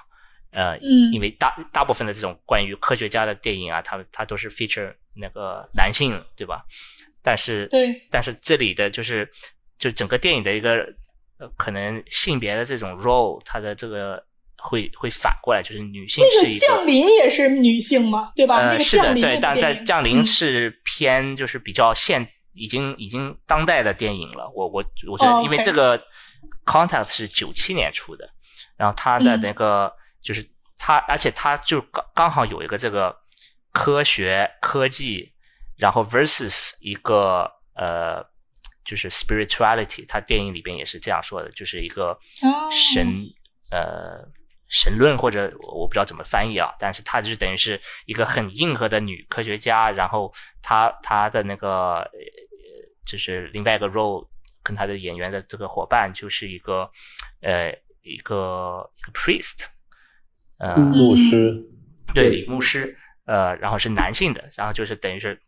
[SPEAKER 2] 呃，
[SPEAKER 1] 嗯，
[SPEAKER 2] 因为大大部分的这种关于科学家的电影啊，它它都是 feature 那个男性，对吧？但是，
[SPEAKER 1] 对，
[SPEAKER 2] 但是这里的就是，就整个电影的一个呃，可能性别的这种 role，它的这个会会反过来，就是女性是一
[SPEAKER 1] 个降临也是女性嘛，对吧？
[SPEAKER 2] 呃，是的，对，但在降临是偏就是比较现，已经已经当代的电影了。我我我觉得，因为这个 contact 是九七年出的，然后它的那个。就是他，而且他就刚刚好有一个这个科学科技，然后 versus 一个呃，就是 spirituality。他电影里边也是这样说的，就是一个神呃神论或者我不知道怎么翻译啊，但是他就是等于是一个很硬核的女科学家，然后他他的那个就是另外一个 role 跟他的演员的这个伙伴就是一个呃一个一个 priest。呃，
[SPEAKER 3] 牧师，
[SPEAKER 2] 对，牧师，呃，然后是男性的，然后就是等于是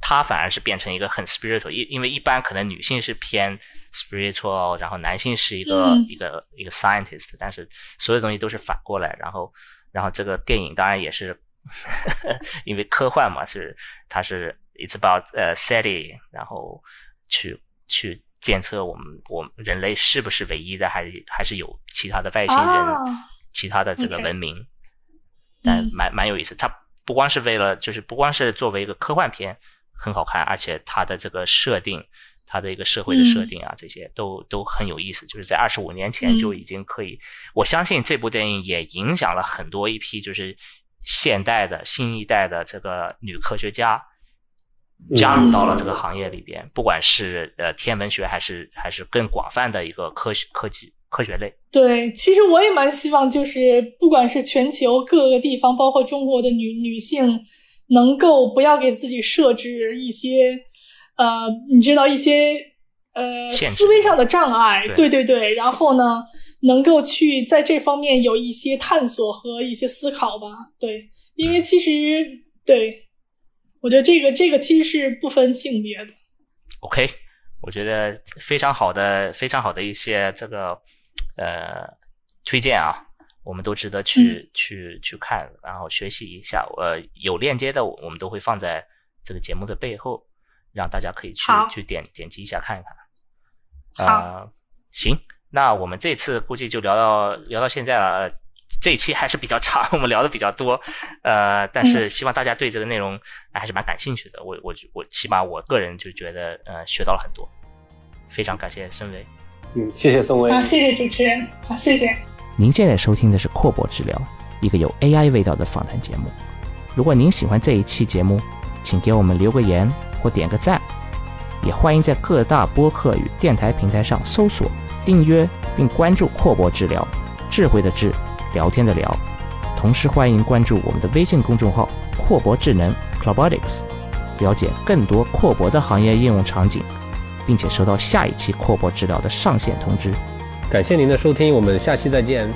[SPEAKER 2] 他反而是变成一个很 spiritual，因因为一般可能女性是偏 spiritual，然后男性是一个一个一个 scientist，但是所有东西都是反过来，然后然后这个电影当然也是 因为科幻嘛，是它是 it's about 呃 SETI，然后去去监测我们我们人类是不是唯一的，还是还是有其他的外星人。其他的这个文明，但蛮蛮有意思。它不光是为了，就是不光是作为一个科幻片很好看，而且它的这个设定，它的一个社会的设定啊，这些都都很有意思。就是在二十五年前就已经可以，我相信这部电影也影响了很多一批就是现代的新一代的这个女科学家加入到了这个行业里边，不管是呃天文学还是还是更广泛的一个科学科技。科学类。
[SPEAKER 1] 对，其实我也蛮希望，就是不管是全球各个地方，包括中国的女女性，能够不要给自己设置一些呃，你知道一些呃思维上的障碍，对。对对，然后呢，能够去在这方面有一些探索和一些思考吧，对，因为其实对，我觉得这个这个其实是不分性别的。
[SPEAKER 2] OK，我觉得非常好的非常好的一些这个呃推荐啊。我们都值得去去去看，然后学习一下。呃，有链接的，我们都会放在这个节目的背后，让大家可以去去点点击一下看一看。
[SPEAKER 1] 好，
[SPEAKER 2] 行，那我们这次估计就聊到聊到现在了。这一期还是比较长，我们聊的比较多。呃，但是希望大家对这个内容还是蛮感兴趣的。我我我起码我个人就觉得呃学到了很多。非常感谢申维。
[SPEAKER 3] 嗯，谢谢宋威。
[SPEAKER 1] 好，谢谢主持人。好，谢谢。
[SPEAKER 2] 您现在收听的是阔博治疗，一个有 AI 味道的访谈节目。如果您喜欢这一期节目，请给我们留个言或点个赞，也欢迎在各大播客与电台平台上搜索、订阅并关注阔博治疗，智慧的智，聊天的聊。同时欢迎关注我们的微信公众号“阔博智能 （Clubotics）”，了解更多阔博的行业应用场景，并且收到下一期扩播治疗的上线通知。
[SPEAKER 3] 感谢您的收听，我们下期再见。